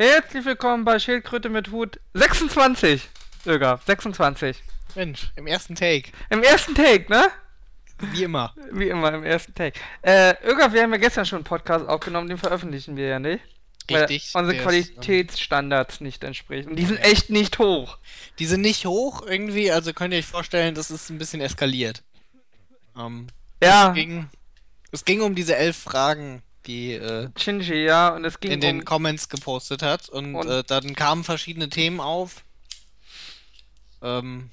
Herzlich willkommen bei Schildkröte mit Hut 26. Öger, 26. Mensch, im ersten Take. Im ersten Take, ne? Wie immer. Wie immer, im ersten Take. Äh, Öger, wir haben ja gestern schon einen Podcast aufgenommen, den veröffentlichen wir ja nicht. Richtig. Weil unsere der Qualitätsstandards nicht entsprechen. Und die sind echt nicht hoch. Ist, ähm, die sind nicht hoch irgendwie, also könnt ihr euch vorstellen, das ist ein bisschen eskaliert. Ähm, Ja, es, ging, es ging um diese elf Fragen, die äh, Shinji, ja, und es ging in den um... Comments gepostet hat. Und, Und- äh, dann kamen verschiedene Themen auf. Ähm,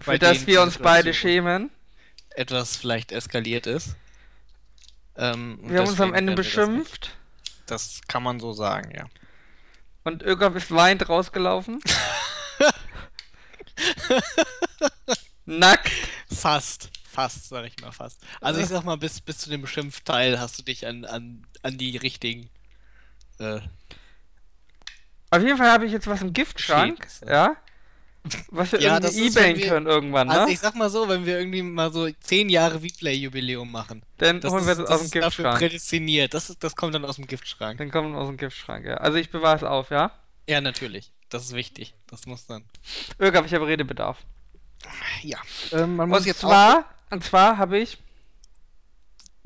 Für das wir uns beide schämen. Etwas vielleicht eskaliert ist. Ähm, Wir haben uns am Ende das beschimpft. nicht- Das kann man so sagen, ja. Und Öger ist weinend rausgelaufen. Nackt. Fast, fast, sag ich mal fast. Also ich sag mal, bis, bis zu dem Beschimpfteil hast du dich an, an, an die richtigen. Äh, Auf jeden Fall habe ich jetzt was im Giftschrank, Shit. ja. Was wir Ja, irgendwie ist, ebayen können irgendwann, ne? also ich sag mal so, wenn wir irgendwie mal so 10 Jahre Replay-Jubiläum machen, Dann holen ist, wir das aus das dem ist dafür Giftschrank. prädestiniert. Das, ist, das kommt dann aus dem Giftschrank. Dann kommt aus dem Giftschrank, ja. Also ich bewahre es auf, ja. Ja, natürlich. Das ist wichtig. Das muss dann. Öger, ich habe Redebedarf. Ja. Ähm, man muss und jetzt zwar, und zwar habe ich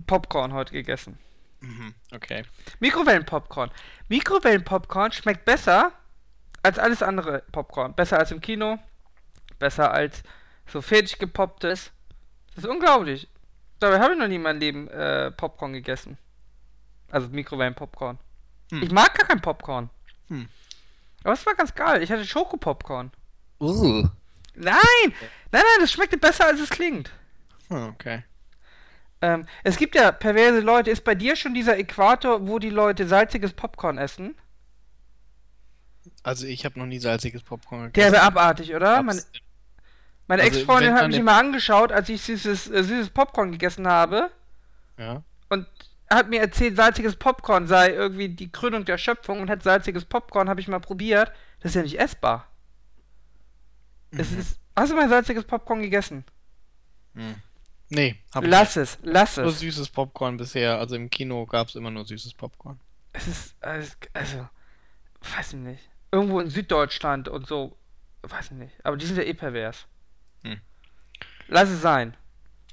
Popcorn heute gegessen. Mhm, okay. Mikrowellenpopcorn. Mikrowellenpopcorn schmeckt besser als alles andere Popcorn. Besser als im Kino. Besser als so fertig gepopptes. Das ist unglaublich. Dabei habe ich noch nie in meinem Leben äh, Popcorn gegessen. Also Mikrowellenpopcorn. Hm. Ich mag gar kein Popcorn. Hm. Aber es war ganz geil. Ich hatte Schokopopcorn. Uh. Nein! Nein, nein, das schmeckte besser als es klingt. Hm, okay. Ähm, es gibt ja perverse Leute. Ist bei dir schon dieser Äquator, wo die Leute salziges Popcorn essen? Also ich habe noch nie salziges Popcorn Der gegessen. wäre abartig, oder? Meine, meine Also, Ex-Freundin hat mich immer angeschaut, als ich süßes, äh, süßes Popcorn gegessen habe Ja. und hat mir erzählt, salziges Popcorn sei irgendwie die Krönung der Schöpfung und hat salziges Popcorn, habe ich mal probiert. Das ist ja nicht essbar. Es Mhm. ist, hast du mal salziges Popcorn gegessen? Hm. Nee, hab ich Lass es, lass Nur es. süßes Popcorn bisher. Also im Kino gab es immer nur süßes Popcorn. Es ist, also, also, weiß ich nicht. Irgendwo in Süddeutschland und so, weiß ich nicht. Aber die sind ja eh pervers. Hm. Lass es sein.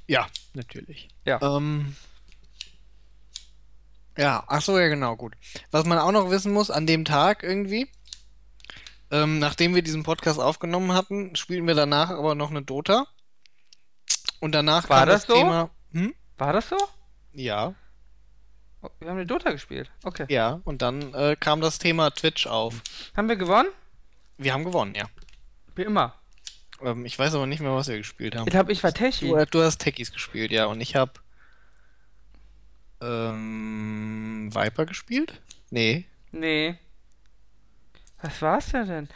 Ja, natürlich. Ja. Ähm, ja, ach so, ja, genau, gut. Was man auch noch wissen muss, an dem Tag irgendwie, ähm, nachdem wir diesen Podcast aufgenommen hatten, spielten wir danach aber noch eine Dota. Und danach War kam das das so? Thema. Hm? War das so? Ja, wir haben eine Dota gespielt. Okay. ja. Und dann äh, kam das Thema Twitch auf. Haben wir gewonnen? Wir haben gewonnen, ja. Wie immer. Ähm, ich weiß aber nicht mehr, was wir gespielt haben. Ich glaube, ich war Techi. Du, du hast Techies gespielt, ja, und ich habe ähm, Viper gespielt? Nee. Nee. Was war's denn denn?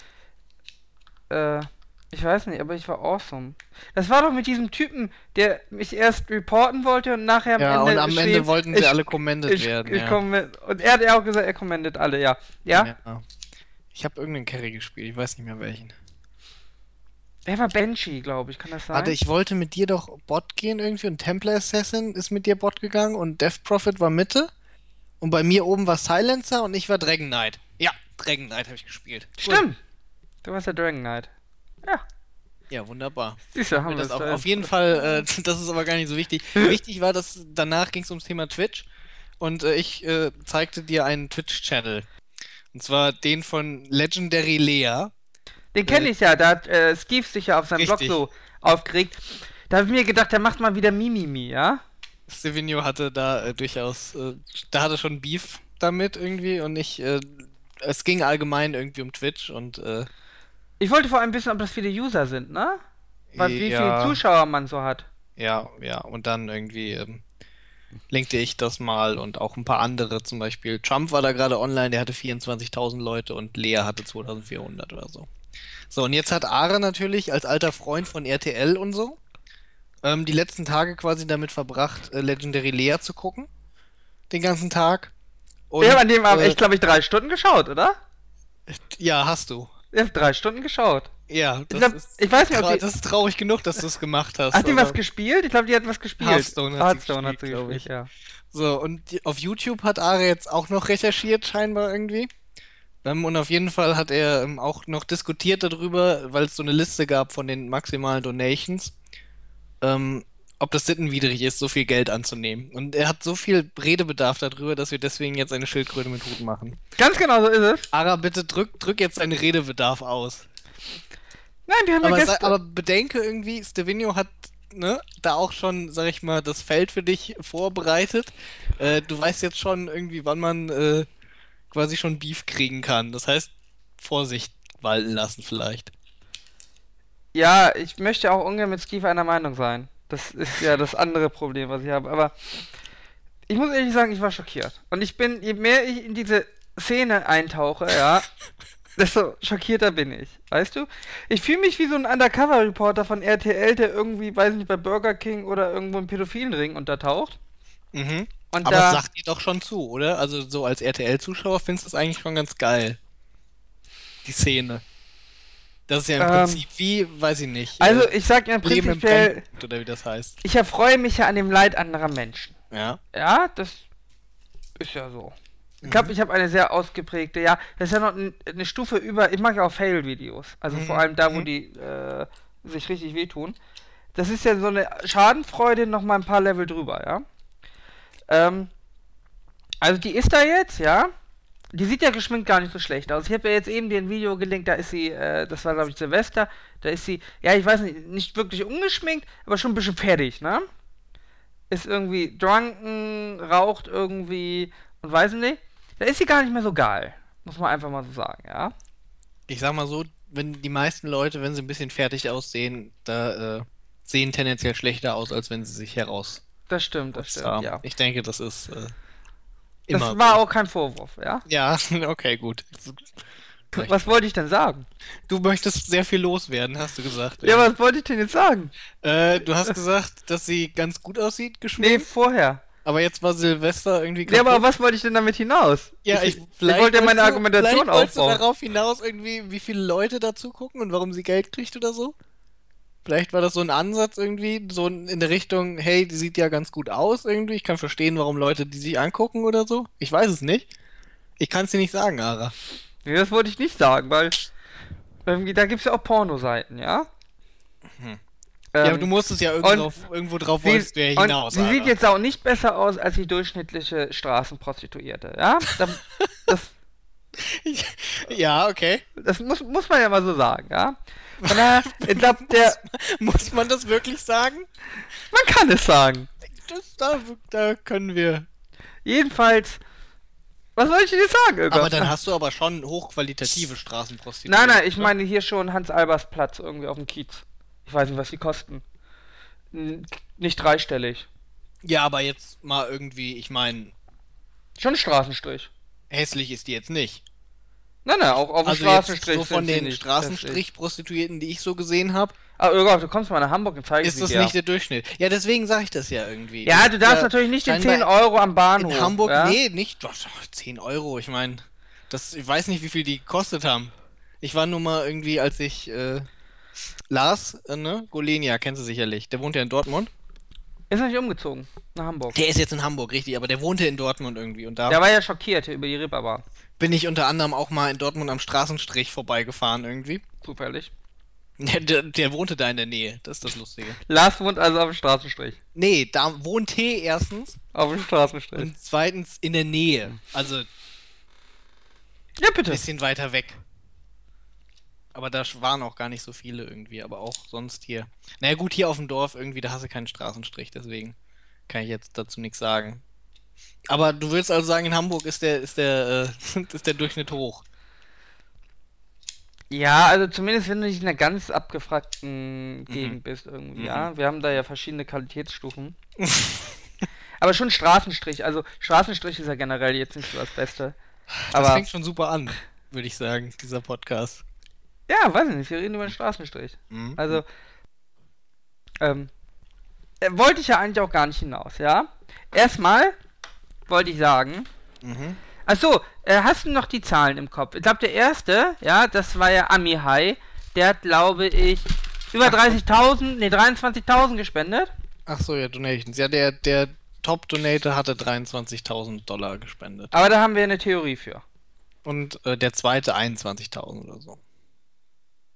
Äh, ich weiß nicht, aber ich war awesome. Das war doch mit diesem Typen, der mich erst reporten wollte und nachher am Ja, Ende und am schrieb, Ende wollten sie ich- alle commended ich, werden. ich ja. Und er hat ja auch gesagt, er commendet alle, ja. Ja? Ja. Ich habe irgendeinen Carry gespielt, ich weiß nicht mehr welchen. Er war Banshee, glaube ich, kann das sein? Warte, ich wollte mit dir doch Bot gehen irgendwie und Templar Assassin ist mit dir Bot gegangen und Death Prophet war Mitte. Und bei mir oben war Silencer und ich war Dragon Knight. Ja, Dragon Knight habe ich gespielt. Stimmt! Du warst der Dragon Knight. Ja, Ja, wunderbar. siehst du, haben wir das das auf, jeden Fall, äh, das ist aber gar nicht so wichtig. Wichtig war, dass danach ging es ums Thema Twitch und äh, ich äh, zeigte dir einen Twitch-Channel. Und zwar den von Legendary Lea. Den kenne Äh, ich ja, da hat äh, Steve sich ja auf seinem Blog Richtig. so aufgeregt. Da habe ich mir gedacht, der macht mal wieder Mimimi, ja? Stevenio hatte da äh, durchaus, äh, da hatte schon Beef damit irgendwie und ich, äh, es ging allgemein irgendwie um Twitch und äh, Ich wollte vor allem wissen, ob das viele User sind, ne? Weil, wie ja, viele Zuschauer man so hat. ja, ja, und dann irgendwie ähm, linkte ich das mal und auch ein paar andere, zum Beispiel Trump war da gerade online, der hatte 24.000 Leute und Lea hatte 2.400 oder so. So, und jetzt hat Are natürlich als alter Freund von RTL und so ähm, die letzten Tage quasi damit verbracht, äh, Legendary Lea zu gucken. Den ganzen Tag. Und, ich habe an dem Abend äh, echt, glaube ich, drei Stunden geschaut, oder? Ja, hast du. Ich habe drei Stunden geschaut. Ja, das glaub- ist, ich weiß nicht, ob die- das ist traurig genug, dass du es gemacht hast. Hat die was gespielt? Ich glaube, die hat was gespielt. Hearthstone hat sie Hearthstone hat sie gespielt, glaub gespielt, ja. So, und die, auf YouTube hat Are jetzt auch noch recherchiert, scheinbar irgendwie. Ähm, und auf jeden Fall hat er ähm, auch noch diskutiert darüber, weil es so eine Liste gab von den maximalen Donations, ähm, ob das sittenwidrig ist, so viel Geld anzunehmen. Und er hat so viel Redebedarf darüber, dass wir deswegen jetzt eine Schildkröte mit Hut machen. Ganz genau so ist es. Ara, bitte drück, drück jetzt deinen Redebedarf aus. Nein, wir haben ja Aber, Gäste. sa- aber bedenke irgendwie, Stevino hat ne, da auch schon, sag ich mal, das Feld für dich vorbereitet. Äh, du weißt jetzt schon irgendwie, wann man äh, quasi schon Beef kriegen kann. Das heißt, Vorsicht walten lassen vielleicht. Ja, ich möchte auch ungern mit Steve einer Meinung sein. Das ist ja das andere Problem, was ich habe. Aber ich muss ehrlich sagen, ich war schockiert. Und ich bin, je mehr ich in diese Szene eintauche, ja, desto schockierter bin ich. Weißt du? Ich fühle mich wie so ein Undercover-Reporter von RTL, der irgendwie, weiß nicht, bei Burger King oder irgendwo im pädophilen Ring untertaucht. Mhm. Und Aber da, das sagt dir doch schon zu, oder? Also so als RTL-Zuschauer findest du es eigentlich schon ganz geil. Die Szene. Das ist ja im Ähm, Prinzip wie, weiß ich nicht. also äh, ich sag ja prinzipiell, oder wie das heißt. ich erfreue mich ja an dem Leid anderer Menschen. Ja. Ja, das ist ja so. Ich glaube, ich habe eine sehr ausgeprägte, ja, das ist ja noch eine Stufe über, ich mag ja auch Fail-Videos, also Mhm, vor allem da, wo mhm. die äh, sich richtig wehtun. Das ist ja so eine Schadenfreude noch mal ein paar Level drüber, ja. Ähm, also die ist da jetzt, ja. Die sieht ja geschminkt gar nicht so schlecht aus. Ich habe ja jetzt eben dir ein Video gelinkt, da ist sie, äh, das war glaube ich Silvester, da ist sie, ja, ich weiß nicht, nicht wirklich ungeschminkt, aber schon ein bisschen fertig, ne? Ist irgendwie drunken, raucht irgendwie und weiß nicht. Da ist sie gar nicht mehr so geil. Muss man einfach mal so sagen, ja. Ich sag mal so, wenn die meisten Leute, wenn sie ein bisschen fertig aussehen, da äh, sehen tendenziell schlechter aus, als wenn sie sich heraus Das stimmt, das stimmt, ja. Ich denke, das ist äh, Das immer war so. auch kein Vorwurf, ja. Ja, okay, gut. Was wollte ich denn sagen? Du möchtest sehr viel loswerden, hast du gesagt. Ja, was wollte ich denn jetzt sagen? Äh, du hast gesagt, dass sie ganz gut aussieht, Nee, geschminkt, vorher. aber jetzt war Silvester irgendwie Ja, aber kaputt. was wollte ich denn damit hinaus? Ja, ich, ich, ich wollte ja meine du- Argumentation vielleicht wolltest du aufbauen. darauf hinaus irgendwie, wie viele Leute dazu gucken und warum sie Geld kriegt oder so? Vielleicht war das so ein Ansatz irgendwie, so in der Richtung, hey, die sieht ja ganz gut aus irgendwie. Ich kann verstehen, warum Leute die sich angucken oder so. Ich weiß es nicht. Ich kann es dir nicht sagen, Ara. Nee, das wollte ich nicht sagen, weil irgendwie, da gibt es ja auch Pornoseiten, ja? Hm. Ähm, ja, aber du musst es ja irgendwo drauf, irgendwo drauf sie, wolltest du ja hinaus. sie sieht jetzt auch nicht besser aus als die durchschnittliche Straßenprostituierte, ja? Da, das, Ja, okay. das muss, muss man ja mal so sagen, ja? Daher, ich glaube, der, Muss man das wirklich sagen? man kann es sagen. Das, da, da können wir. Jedenfalls, was soll ich dir sagen, Irga? Aber dann hast du aber schon hochqualitative Straßenprostituierte. Nein, nein, ich meine hier schon Hans-Albers-Platz irgendwie auf dem Kiez. Ich weiß nicht, was die kosten. N- Nicht dreistellig. Ja, aber jetzt mal irgendwie, ich meine, Schon Straßenstrich. hässlich ist die jetzt nicht. Nein, nein, auch auf dem Also Straßenstrich. so von den. Straßenstrich-Prostituierten, die ich so gesehen habe, Ah, Irga, du kommst mal nach Hamburg und zeige ist das dir. nicht der Durchschnitt. Ja, deswegen sage ich das ja irgendwie. Ja, du darfst Ja, natürlich nicht den scheinbar 10 Euro am Bahnhof. In Hamburg, ja? nee, nicht. Doch, doch, 10 Euro, ich meine, das, ich weiß nicht, wie viel die gekostet haben. Ich war nur mal irgendwie, als ich, äh, Lars, äh, ne, Golenia, kennst du sicherlich, der wohnt ja in Dortmund. Ist noch nicht umgezogen nach Hamburg. Der ist jetzt in Hamburg, richtig, aber der wohnte in Dortmund irgendwie und da Der war ja schockiert über die Ripperbahn. Bin ich unter anderem auch mal in Dortmund am Straßenstrich vorbeigefahren irgendwie. Zufällig. Der, der, der wohnte da in der Nähe, das ist das Lustige. Lars wohnt also auf dem Straßenstrich. Nee, da wohnte erstens Auf dem Straßenstrich. und zweitens in der Nähe. Also ein ja, bitte. bisschen weiter weg. Aber da waren auch gar nicht so viele irgendwie, aber auch sonst hier. Naja, gut, hier auf dem Dorf irgendwie, da hast du keinen Straßenstrich, deswegen kann ich jetzt dazu nichts sagen. Aber du willst also sagen, in Hamburg ist der, ist der, äh, ist der Durchschnitt hoch. Ja, also zumindest wenn du nicht in einer ganz abgefragten Gegend bist irgendwie, Mhm. ja. Wir haben da ja verschiedene Qualitätsstufen. Aber schon Straßenstrich, also Straßenstrich ist ja generell jetzt nicht so das Beste. Das Aber fängt schon super an, würde ich sagen, dieser Podcast. ja, weiß ich nicht, wir reden über den Straßenstrich. Mhm. Also, ähm, äh, wollte ich ja eigentlich auch gar nicht hinaus, ja. Erstmal wollte ich sagen, Mhm. Achso, äh, hast du noch die Zahlen im Kopf? Ich glaube, der erste, ja, das war ja Ami High. Der hat, glaube ich, über 30.000, nee, 23.000 gespendet. Ach so, ja, Donations. Ja, der, der Top-Donator hatte 23.000 Dollar gespendet. Aber da haben wir eine Theorie für. und äh, der zweite 21.000 oder so.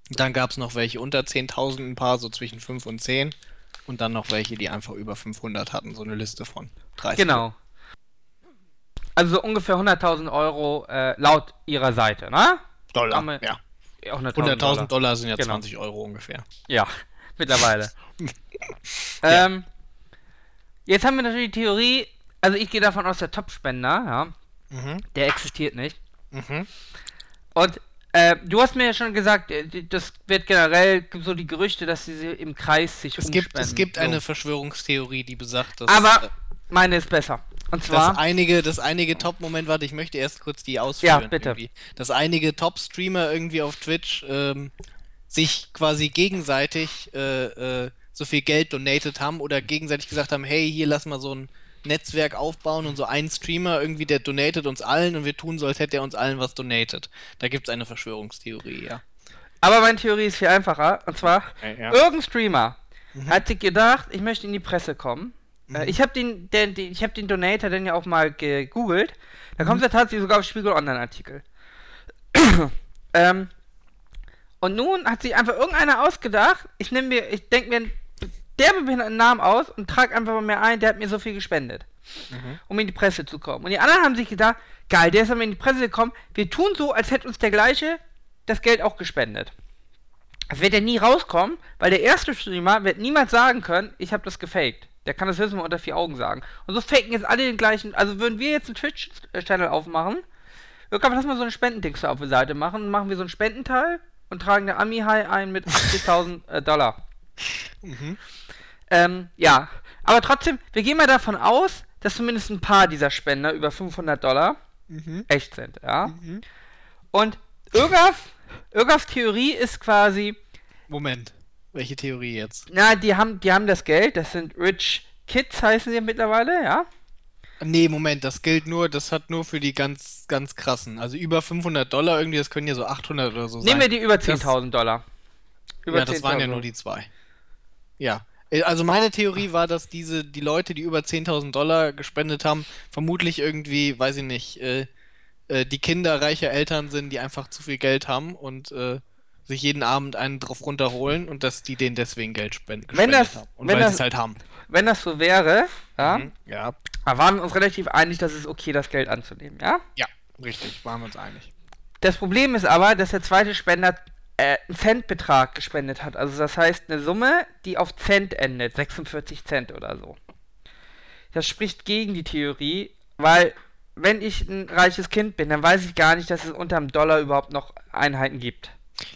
Dann gab es noch welche unter 10.000, ein paar so zwischen 5 und 10 und dann noch welche, die einfach über 500 hatten, so eine Liste von 30. Genau. Also so ungefähr 100.000 Euro äh, laut ihrer Seite, ne? Dollar, man- ja. Ja, 100.000 100.000 Dollar. Dollar. sind ja Genau. 20 Euro ungefähr. Ja, mittlerweile. ähm, jetzt haben wir natürlich die Theorie, also ich gehe davon aus, der Top-Spender, ja, Mhm. der existiert nicht. Mhm. Und äh, du hast mir ja schon gesagt, äh, das wird generell so die Gerüchte, dass sie im Kreis sich Es gibt, es umspenden. gibt so. eine Verschwörungstheorie, die besagt, dass, Aber äh, meine ist besser. Und zwar, einige, dass einige Top-Moment, warte, ich möchte erst kurz die ausführen. Ja, bitte. Irgendwie. Dass einige Top-Streamer irgendwie auf Twitch ähm, sich quasi gegenseitig äh, äh, so viel Geld donated haben oder gegenseitig gesagt haben, hey, hier lass mal so ein Netzwerk aufbauen und so ein Streamer irgendwie, der donatet uns allen und wir tun so, als hätte er uns allen was donated. Da gibt es eine Verschwörungstheorie, ja. aber meine Theorie ist viel einfacher. Und zwar, ja. irgendein Streamer hat sich gedacht, ich möchte in die Presse kommen. Äh, Mhm. ich habe den, den, den, ich habe den Donator dann ja auch mal gegoogelt. Da Mhm. kommt er tatsächlich sogar auf Spiegel Online-Artikel. ähm, und nun hat sich einfach irgendeiner ausgedacht, ich nehme mir, ich denke mir einen Namen aus und trage einfach mal mehr ein, der hat mir so viel gespendet, Mhm. um in die Presse zu kommen. Und die anderen haben sich gedacht, geil, der ist aber in die Presse gekommen, wir tun so, als hätte uns der gleiche das Geld auch gespendet. Das wird ja nie rauskommen, weil der erste Streamer wird niemals sagen können, ich habe das gefaked. Der kann das höchstens mal unter vier Augen sagen. Und so faken jetzt alle den gleichen. Also würden wir jetzt einen Twitch-Channel aufmachen, irgendwann lass mal so eine Spendendings auf die Seite machen, dann machen wir so einen Spendenteil und tragen der Ami-High ein mit 80.000 äh, Dollar. Mhm. Ähm, ja. Aber trotzdem, wir gehen mal davon aus, dass zumindest ein paar dieser Spender über 500 Dollar Mhm. echt sind, ja. Mhm. Und Irgaf, Irgafs Theorie ist quasi, Moment. Welche Theorie jetzt? na, die haben, die haben das Geld, das sind Rich Kids heißen sie mittlerweile, ja. Nee, Moment, das gilt nur, das hat nur für die ganz, ganz krassen. Also über 500 Dollar irgendwie, das können ja so 800 oder so Nehmen wir sein. die über Das- 10.000 Dollar. ja, das waren ja nur die zwei. Ja. Äh, Also meine Theorie war, dass diese, die Leute, die über 10.000 Dollar gespendet haben, vermutlich irgendwie, weiß ich nicht, äh, äh, die Kinder reicher Eltern sind, die einfach zu viel Geld haben und äh, sich jeden Abend einen drauf runterholen und dass die denen deswegen Geld spenden, Wenn das- haben. Und wenn weil sie es halt haben. Wenn das so wäre, ja, Mhm. Ja, da waren wir uns relativ einig, dass es okay, das Geld anzunehmen, ja. ja, richtig, waren wir uns einig. Das Problem ist aber, dass der zweite Spender äh, einen Centbetrag gespendet hat. Also das heißt eine Summe, die auf Cent endet, 46 Cent oder so. Das spricht gegen die Theorie, weil wenn ich ein reiches Kind bin, dann weiß ich gar nicht, dass es unterm Dollar überhaupt noch Einheiten gibt.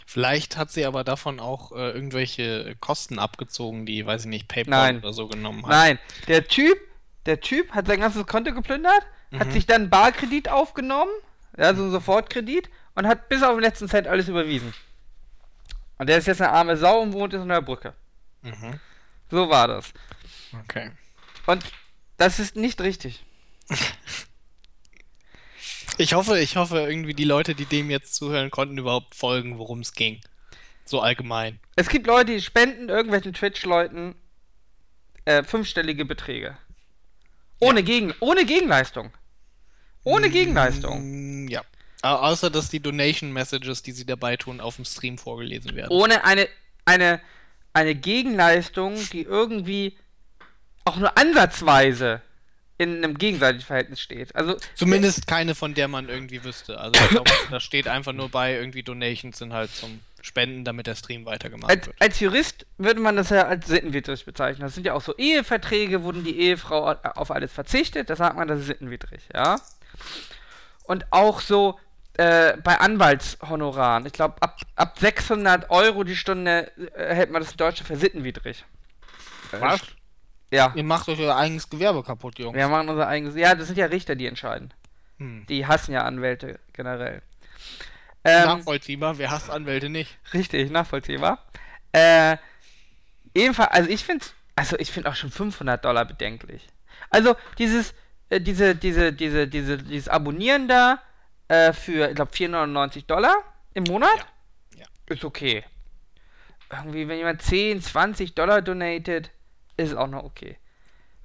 Vielleicht hat sie aber davon auch äh, irgendwelche Kosten abgezogen, die, weiß ich nicht, PayPal Nein. oder so genommen hat. Nein, der Typ, der Typ hat sein ganzes Konto geplündert, hat Mhm. sich dann Barkredit aufgenommen, ja, so Sofortkredit und hat bis auf den letzten Cent alles überwiesen. Und der ist jetzt eine arme Sau und wohnt jetzt unter der Brücke. Mhm. So war das. Okay. Und das ist nicht richtig. Ich hoffe, ich hoffe irgendwie die Leute, die dem jetzt zuhören, konnten überhaupt folgen, worum es ging. So allgemein. Es gibt Leute, die spenden irgendwelchen Twitch-Leuten äh, fünfstellige Beträge. Ohne, Gegen ohne Gegenleistung. Ohne Gegenleistung. Mm, Ja. Au- außer, dass die Donation Messages, die sie dabei tun, auf dem Stream vorgelesen werden. Ohne eine, eine, eine Gegenleistung, die irgendwie auch nur ansatzweise in einem gegenseitigen Verhältnis steht. Also Zumindest keine, von der man irgendwie wüsste. Also ich glaube, da steht einfach nur bei, irgendwie Donations sind halt zum Spenden, damit der Stream weitergemacht als, wird. als Jurist würde man das ja als sittenwidrig bezeichnen. Das sind ja auch so Eheverträge, wo die Ehefrau auf alles verzichtet. Da sagt man, das ist sittenwidrig, ja. Und auch so äh, bei Anwaltshonoraren. Ich glaube, ab, ab 600 Euro die Stunde äh, hält man das in Deutschland für sittenwidrig. Was? Ja. Ihr macht euch euer eigenes Gewerbe kaputt, Jungs. Wir machen unser eigenes. Ja, das sind ja Richter, die entscheiden. Hm. Die hassen ja Anwälte generell. Ähm, Nachvollziehbar, wer hasst Anwälte nicht? Richtig, nachvollziehbar. Äh, ebenfalls, also ich finde, also ich finde auch schon 500 Dollar bedenklich. Also dieses, äh, diese, diese, diese, diese, dieses Abonnieren da äh, für, ich glaube 499 Dollar im Monat Ja, ja. ist okay. Irgendwie, wenn jemand 10, 20 Dollar donatet, ist auch noch okay.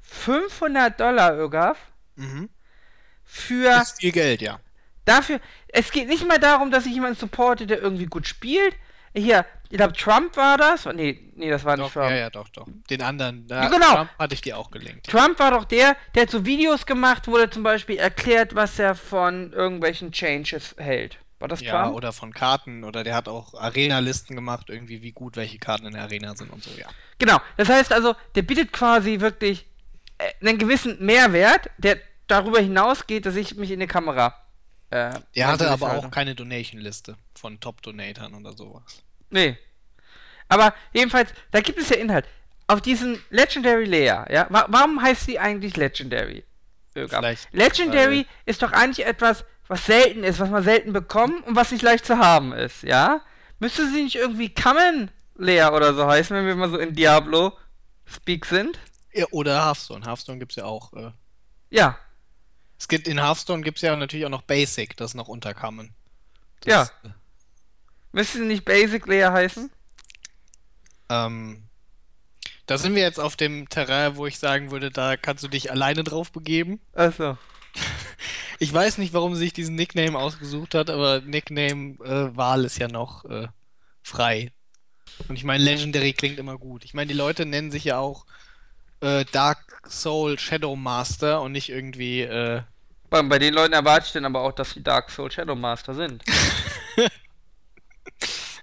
500 Dollar, Ögaf, Mhm. für Ist viel Geld, ja. dafür, es geht nicht mal darum, dass ich jemanden supporte, der irgendwie gut spielt. Hier, ich glaube, Trump war das. Nee, nee, das war nicht Doch, Trump. ja, ja, doch, doch. Den anderen, da, Ja, genau. Trump hatte ich dir auch gelinkt. Trump war doch der, der hat so Videos gemacht, wo er zum Beispiel erklärt, was er von irgendwelchen Changes hält. War das Ja, Trump? oder von Karten, oder der hat auch Arena-Listen gemacht, irgendwie wie gut welche Karten in der Arena sind und so, ja. Genau. Das heißt also, der bietet quasi wirklich äh, einen gewissen Mehrwert, der darüber hinausgeht, dass ich mich in die Kamera. Äh, Der hatte aber auch keine Donation-Liste von Top-Donatern oder sowas. Nee. Aber jedenfalls, da gibt es ja Inhalt. Auf diesen Legendary Layer, ja, wa warum heißt sie eigentlich Legendary? Legendary weil- ist doch eigentlich etwas, was selten ist, was man selten bekommt und was nicht leicht zu haben ist, ja? Müsste sie nicht irgendwie Common Layer oder so heißen, wenn wir mal so in Diablo Speak sind? Ja, oder Hearthstone. Hearthstone gibt's ja auch. Äh, Ja, es gibt in Hearthstone gibt's ja natürlich auch noch Basic, das noch unterkamen. Ja. äh, müsste sie nicht Basic Layer heißen? Ähm, da sind wir jetzt auf dem Terrain, wo ich sagen würde, da kannst du dich alleine drauf begeben. Achso. Ich weiß nicht, warum sie sich diesen Nickname ausgesucht hat, aber Nickname-Wahl ist ja noch äh, frei. Und ich meine, Legendary klingt immer gut. Ich meine, die Leute nennen sich ja auch äh, Dark Soul Shadow Master und nicht irgendwie äh, Bei, bei den Leuten erwarte ich dann aber auch, dass sie Dark Soul Shadow Master sind.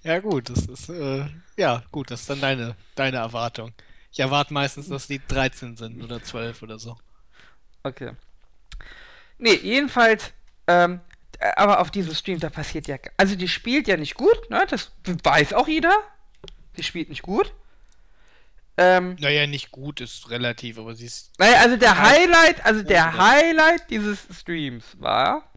Ja, gut, das ist, äh, ja, gut, das ist dann deine, deine Erwartung. Ich erwarte meistens, dass die 13 sind oder 12 oder so. Okay. Nee, jedenfalls, ähm, äh, aber auf diesem Stream, da passiert ja. Also, die spielt ja nicht gut, ne? Das weiß auch jeder. Sie spielt nicht gut. Ähm, Naja, nicht gut ist relativ, aber sie ist. naja, also der. Highlight, also der. Highlight dieses Streams war,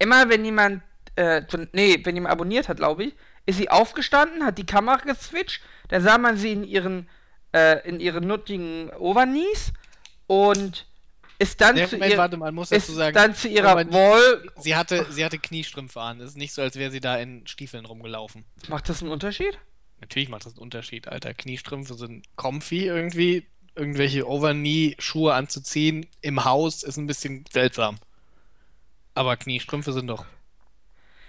immer wenn jemand, äh, nee, wenn jemand abonniert hat, glaube ich, ist sie aufgestanden, hat die Kamera geswitcht, dann sah man sie in ihren, äh, in ihren nuttigen Overknees und ist dann Nee, zu Moment, ihr, warte mal, muss ist dazu sagen. dann zu ihrer nicht- Wall. Sie hatte, sie hatte Kniestrümpfe an. Es ist nicht so, als wäre sie da in Stiefeln rumgelaufen. Macht das einen Unterschied? Natürlich macht das einen Unterschied, Alter. Kniestrümpfe sind comfy irgendwie. Irgendwelche Overknee-Schuhe anzuziehen im Haus ist ein bisschen seltsam. Aber Kniestrümpfe sind doch.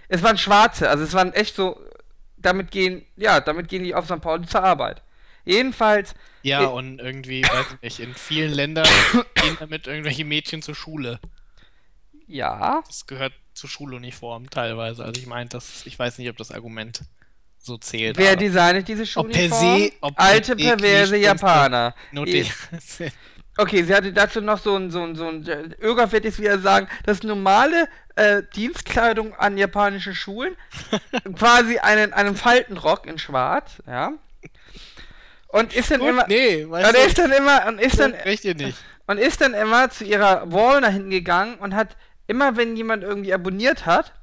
Es waren schwarze, also es waren echt so. Damit gehen, ja, damit gehen die auf St. Pauli zur Arbeit. Jedenfalls, Ja, Äh, und irgendwie, weiß ich nicht, in vielen Ländern gehen damit irgendwelche Mädchen zur Schule. ja, Das gehört zur Schuluniform teilweise. Also ich meine, das, ich weiß nicht, ob das Argument so zählt. wer designet diese Ob per Schuluniform? se- ob per Alte, se perverse Kniestrümpfe Japaner. Je- Okay, sie hatte dazu noch so ein, so ein, so ein, Öger wird jetzt wieder sagen, das normale äh, Dienstkleidung an japanischen Schulen, quasi einen, einen Faltenrock in schwarz, ja. Und ist dann Gut, immer, nee, und weißt ist du, dann immer, und ist dann, ihr nicht. und ist dann immer zu ihrer Wall nach hinten gegangen und hat immer, wenn jemand irgendwie abonniert hat,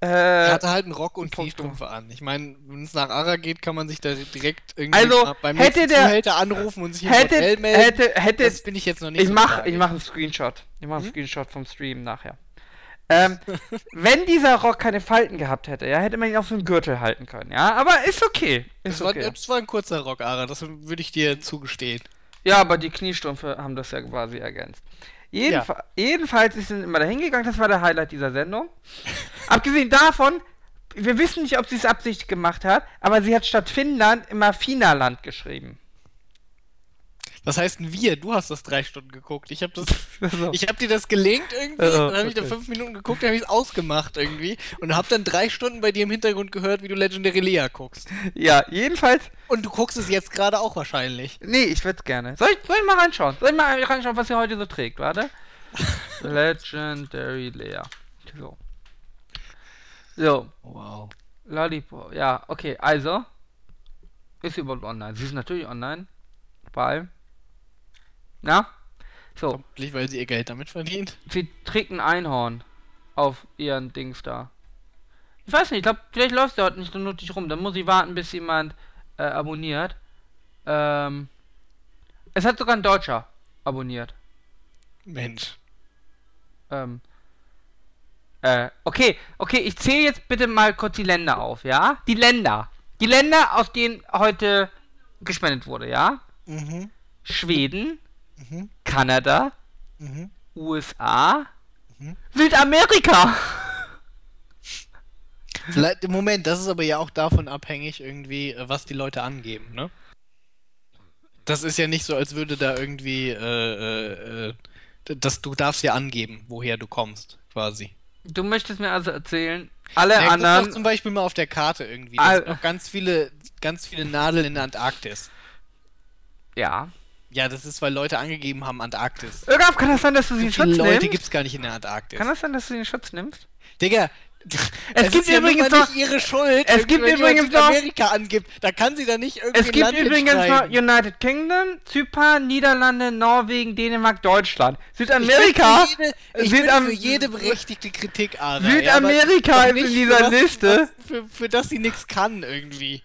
Er äh, hatte halt einen Rock und. Kniestrümpfe an. Ich meine, wenn es nach Ara geht, kann man sich da direkt irgendwie Also, beim hätte der- Zuhälter anrufen und sich im hätte, Hotel melden. hätte, hätte, das finde ich jetzt noch nicht ich so mach, tragisch. ich mach einen Screenshot. Ich mach einen Hm? Screenshot vom Stream nachher. Ähm, wenn dieser Rock keine Falten gehabt hätte, ja, hätte man ihn auf so einen Gürtel halten können, ja. Aber ist okay. Das Ist war, okay. das war ein kurzer Rock, Ara, das würde ich dir zugestehen. Ja, aber die Kniestrümpfe haben das ja quasi ergänzt. Jedenfa Jedenfalls ist sie immer dahin gegangen, das war der Highlight dieser Sendung. Abgesehen davon, wir wissen nicht, ob sie es absichtlich gemacht hat, aber sie hat statt Finnland immer Finaland geschrieben. Was heißt denn wir? Du hast das drei Stunden geguckt. Ich habe das, So. ich habe dir das gelinkt irgendwie. Oh, dann habe ich da okay. fünf Minuten geguckt, dann habe ich es ausgemacht irgendwie und habe dann drei Stunden bei dir im Hintergrund gehört, wie du Legendary Lea guckst. ja, jedenfalls, Und du guckst es jetzt gerade auch wahrscheinlich. nee, ich würde gerne. Soll ich, soll ich mal reinschauen? Soll ich mal reinschauen, was sie heute so trägt? Warte. Legendary Lea. So. So, Wow. Lollipop. Ja, okay, also. Ist sie überhaupt online? Sie ist natürlich online. Weil. Na? So, Vermutlich, weil sie ihr Geld damit verdient. sie trägt ein Einhorn auf ihren Dings da. Ich weiß nicht, ich glaube, vielleicht läuft sie heute nicht so nötig rum. Dann muss ich warten, bis jemand äh, abonniert. Ähm. Es hat sogar ein Deutscher abonniert. Mensch. Ähm. Äh, okay, okay, ich zähle jetzt bitte mal kurz die Länder auf, ja? Die Länder. Die Länder, aus denen heute gespendet wurde, ja? Mhm. Schweden, Mhm. Kanada, Mhm. USA, Hm? Südamerika! Vielleicht, im Moment, das ist aber ja auch davon abhängig, irgendwie, äh, was die Leute angeben, ne? Das ist ja nicht so, als würde da irgendwie, äh, äh, äh, das, du darfst ja angeben, woher du kommst, quasi. Du möchtest mir also erzählen, alle Ja, guck anderen. doch zum Beispiel mal auf der Karte irgendwie. Da Al- sind noch ganz viele, ganz viele Nadeln in der Antarktis. Ja. Ja, das ist, weil Leute angegeben haben Antarktis. Irgaf, kann das sein, dass du sie in Schutz Leute nimmst? gibt's gar nicht in der Antarktis. Kann das sein, dass du sie in Schutz nimmst? Digga, Es gibt ist ja übrigens noch- nicht ihre Schuld, es gibt übrigens noch- Südamerika angibt. Da kann sie da nicht irgendwie Es gibt Land übrigens noch. United Kingdom, Zypern, Niederlande, Norwegen, Dänemark, Deutschland. Ich Südamerika. bin für jede, ich Südam- bin für jede berechtigte Kritik, Ara. Südamerika ja, ist in dieser für Liste. Was, für, für das sie nichts kann, irgendwie.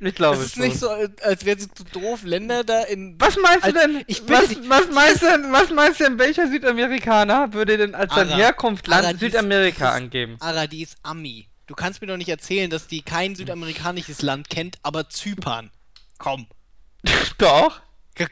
Ich glaube Es ist nicht so, als wären sie zu doof, Länder da in. Was meinst du denn? ich bin was, was meinst du denn? Was meinst du denn? Welcher Südamerikaner würde denn als sein. Herkunftsland Ara, Südamerika dies- angeben? Ara, die ist Ami. Du kannst mir doch nicht erzählen, dass die kein südamerikanisches Land kennt, aber Zypern. Komm. Doch.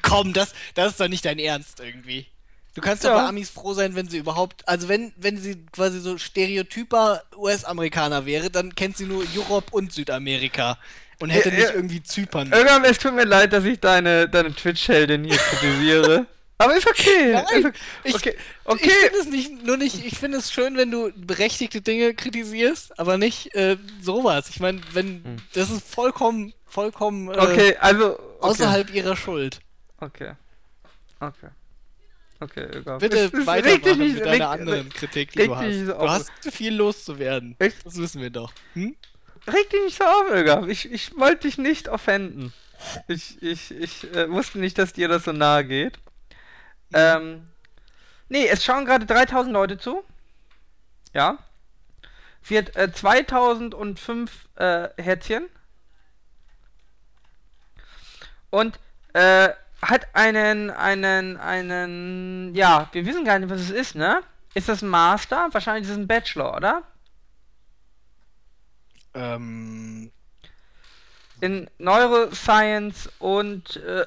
Komm, das, das ist doch nicht dein Ernst irgendwie. Du kannst doch Ja. bei Amis froh sein, wenn sie überhaupt, also wenn, wenn sie quasi so stereotyper US-Amerikaner wäre, dann kennt sie nur Europe und Südamerika und hätte nicht irgendwie Zypern. Irgendwann, es tut mir leid, dass ich deine, deine Twitch-Heldin hier kritisiere. Aber ist okay. Nein, ist okay. ich- okay. Ich finde es nicht, nur nicht, ich finde es schön, wenn du berechtigte Dinge kritisierst, aber nicht äh, sowas. Ich meine, wenn, das ist vollkommen, vollkommen äh, Okay, also. Okay. außerhalb ihrer Schuld. Okay. Okay. Okay, egal. Bitte Es- weitermachen mit deiner anderen Kritik, die du hast. Du hast viel loszuwerden. Echt? Das wissen wir doch. Hm? Reg dich nicht so auf, Ilga. Ich, ich wollte dich nicht offenden. Ich, ich, ich äh, wusste nicht, dass dir das so nahe geht. Ähm. Nee, es schauen gerade 3000 Leute zu. Ja. Sie hat äh, 2005 äh, Herzchen. Und äh, hat einen, einen, einen, ja, wir wissen gar nicht, was es ist, ne? Ist das ein Master? Wahrscheinlich ist es ein Bachelor, oder? Ähm, in Neuroscience und äh,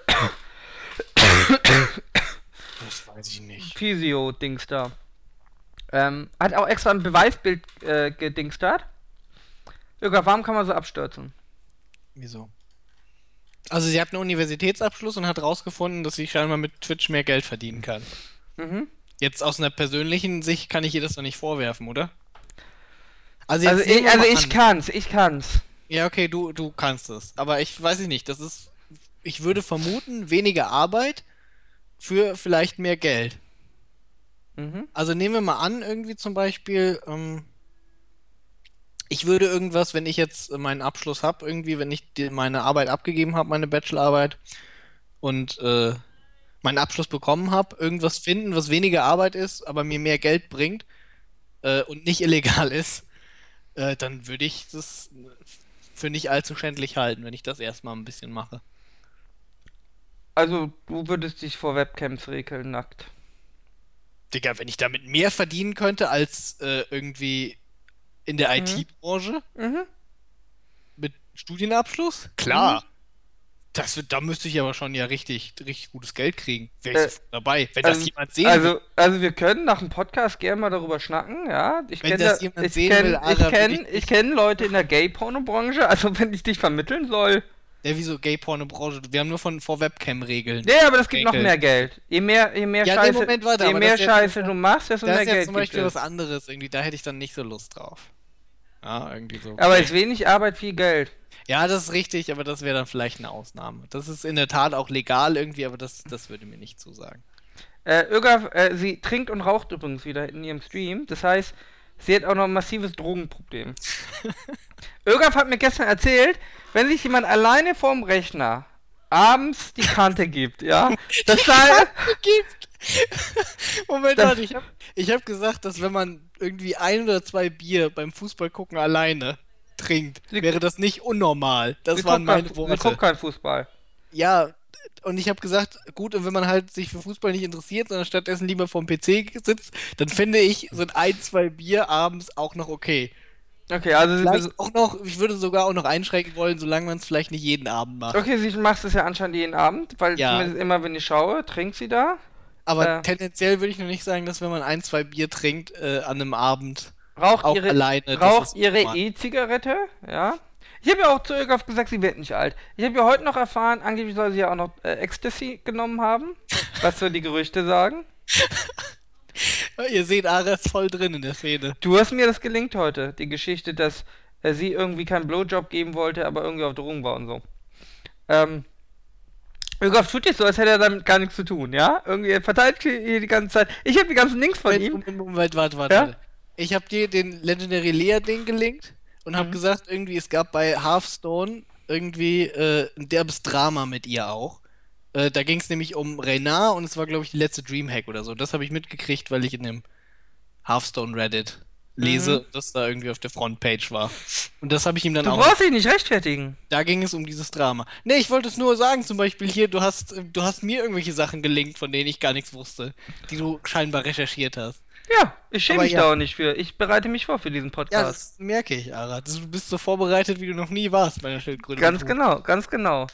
das weiß ich nicht. Physio-Dings da. Ähm, hat auch extra ein Beweisbild äh, gedingstert. Irga, warum kann man so abstürzen? Wieso? Also sie hat einen Universitätsabschluss und hat rausgefunden, dass sie scheinbar mit Twitch mehr Geld verdienen kann. Mhm. Jetzt aus einer persönlichen Sicht kann ich ihr das doch nicht vorwerfen, oder? Also, Also, ich, also ich an- kann's, ich kann's. Ja, okay, du, du kannst es. Aber ich weiß ich nicht, das ist. Ich würde vermuten, weniger Arbeit für vielleicht mehr Geld. Mhm. Also nehmen wir mal an, irgendwie zum Beispiel, ähm, ich würde irgendwas, wenn ich jetzt meinen Abschluss habe, irgendwie, wenn ich die, meine Arbeit abgegeben habe, meine Bachelorarbeit, und äh, meinen Abschluss bekommen habe, irgendwas finden, was weniger Arbeit ist, aber mir mehr Geld bringt äh, und nicht illegal ist, äh, dann würde ich das für nicht allzu schändlich halten, wenn ich das erstmal ein bisschen mache. Also, du würdest dich vor Webcams regeln, nackt. Digga, wenn ich damit mehr verdienen könnte als äh, irgendwie in der Mhm. IT-Branche Mhm. mit Studienabschluss, klar. Das, da müsste ich aber schon ja richtig, richtig gutes Geld kriegen. Wäre ich Äh, dabei. Wenn also- das jemand sehen will. Also, also wir können nach dem Podcast gerne mal darüber schnacken, ja. Ich Wenn kenne das da- jemand ich sehen kenn, will, ich Ara, will kenn, ich ich kenn Leute in der Gay-Porno-Branche, also wenn ich dich vermitteln soll. Ja, wieso Gay-Porno-Branche? Wir haben nur von vor Webcam-Regeln. Nee, aber das gibt noch mehr Geld. Je mehr, je mehr Ja, Scheiße, Moment, warte, je mehr das ist Scheiße du machst, desto Das mehr ist jetzt Geld zum gibt Beispiel was anderes irgendwie. Da hätte ich dann nicht so Lust drauf. Ja, irgendwie so. Aber ist wenig Arbeit, viel Geld. Ja, das ist richtig, aber das wäre dann vielleicht eine Ausnahme. Das ist in der Tat auch legal irgendwie, aber das, das würde mir nicht zusagen. Äh, Ögaf, äh, sie trinkt und raucht übrigens wieder in ihrem Stream. Das heißt, sie hat auch noch ein massives Drogenproblem. Ögaf hat mir gestern erzählt, wenn sich jemand alleine vorm Rechner abends die Kante gibt, ja, das sei, gibt. Moment, Das- warte, ich habe ich hab gesagt, dass wenn man irgendwie ein oder zwei Bier beim Fußball gucken alleine trinkt, Sie- wäre das nicht unnormal. Das sie waren meine sie Worte. guckt kein Fußball. Ja, und ich habe gesagt, gut, und wenn man halt sich für Fußball nicht interessiert, sondern stattdessen lieber vorm PC sitzt, dann finde ich, sind ein, zwei Bier abends auch noch okay. Okay, also sie, Vielleicht auch noch, ich würde sogar auch noch einschränken wollen, solange man es vielleicht nicht jeden Abend macht. okay, sie macht es ja anscheinend jeden Abend, weil Ja. zumindest immer, wenn ich schaue, trinkt sie da. Aber Äh. tendenziell würde ich nur nicht sagen, dass wenn man ein, zwei Bier trinkt äh, an einem Abend, Raucht auch ihre, alleine. raucht ihre. E-Zigarette, ja. Ich habe ja auch zu Ögaf gesagt, sie wird nicht alt. Ich habe ja heute noch erfahren, angeblich soll sie ja auch noch äh, Ecstasy genommen haben, was so die Gerüchte sagen. Ihr seht, Ara ist voll drin in der Szene. Du hast mir das gelingt heute, die Geschichte, dass äh, sie irgendwie keinen Blowjob geben wollte, aber irgendwie auf Drogen war und so. Ähm, Ögaf tut jetzt so, als hätte er damit gar nichts zu tun, ja? Irgendwie er verteilt hier die ganze Zeit. Ich habe die ganzen Links von ihm. Moment, Moment, warte, warte. Ja? warte. Ich habe dir den Legendary Lea-Ding gelinkt und habe Mhm. gesagt, irgendwie, es gab bei Hearthstone irgendwie äh, ein derbes Drama mit ihr auch. Äh, da ging es nämlich um Reynard und es war, glaube ich, die letzte Dreamhack oder so. Das habe ich mitgekriegt, weil ich in dem Hearthstone Reddit lese, Mhm. das da irgendwie auf der Frontpage war. Und das habe ich ihm dann Du auch. brauchst dich nicht rechtfertigen. Da ging es um dieses Drama. Nee, ich wollte es nur sagen, zum Beispiel hier, du hast, du hast mir irgendwelche Sachen gelinkt, von denen ich gar nichts wusste, die du scheinbar recherchiert hast. Ja, ich schäme mich ja. da auch nicht für. Ich bereite mich vor für diesen Ja, Podcast. das merke ich, Ara. Du bist so vorbereitet, wie du noch nie warst bei der Schildkröte. ganz genau, ganz genau.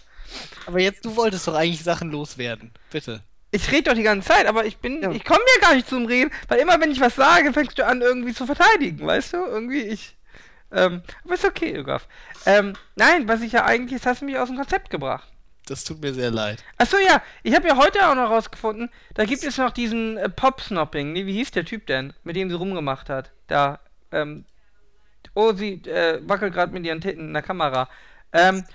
Aber jetzt, du wolltest doch eigentlich Sachen loswerden. Bitte. Ich rede doch die ganze Zeit, aber ich bin, Ja. ich komme mir gar nicht zum Reden, weil immer wenn ich was sage, fängst du an irgendwie zu verteidigen, weißt du? Irgendwie ich. Ähm, aber ist okay, Ögaf. Ähm, nein, was ich ja eigentlich, jetzt hast du mich aus dem Konzept gebracht. Das tut mir sehr leid. Achso, ja, ich habe ja heute auch noch rausgefunden, da gibt es noch diesen äh, Pop-Snopping. Nee, wie hieß der Typ denn, mit dem sie rumgemacht hat? Da, ähm, oh, sie äh, wackelt gerade mit ihren Titten in der Kamera. Ähm,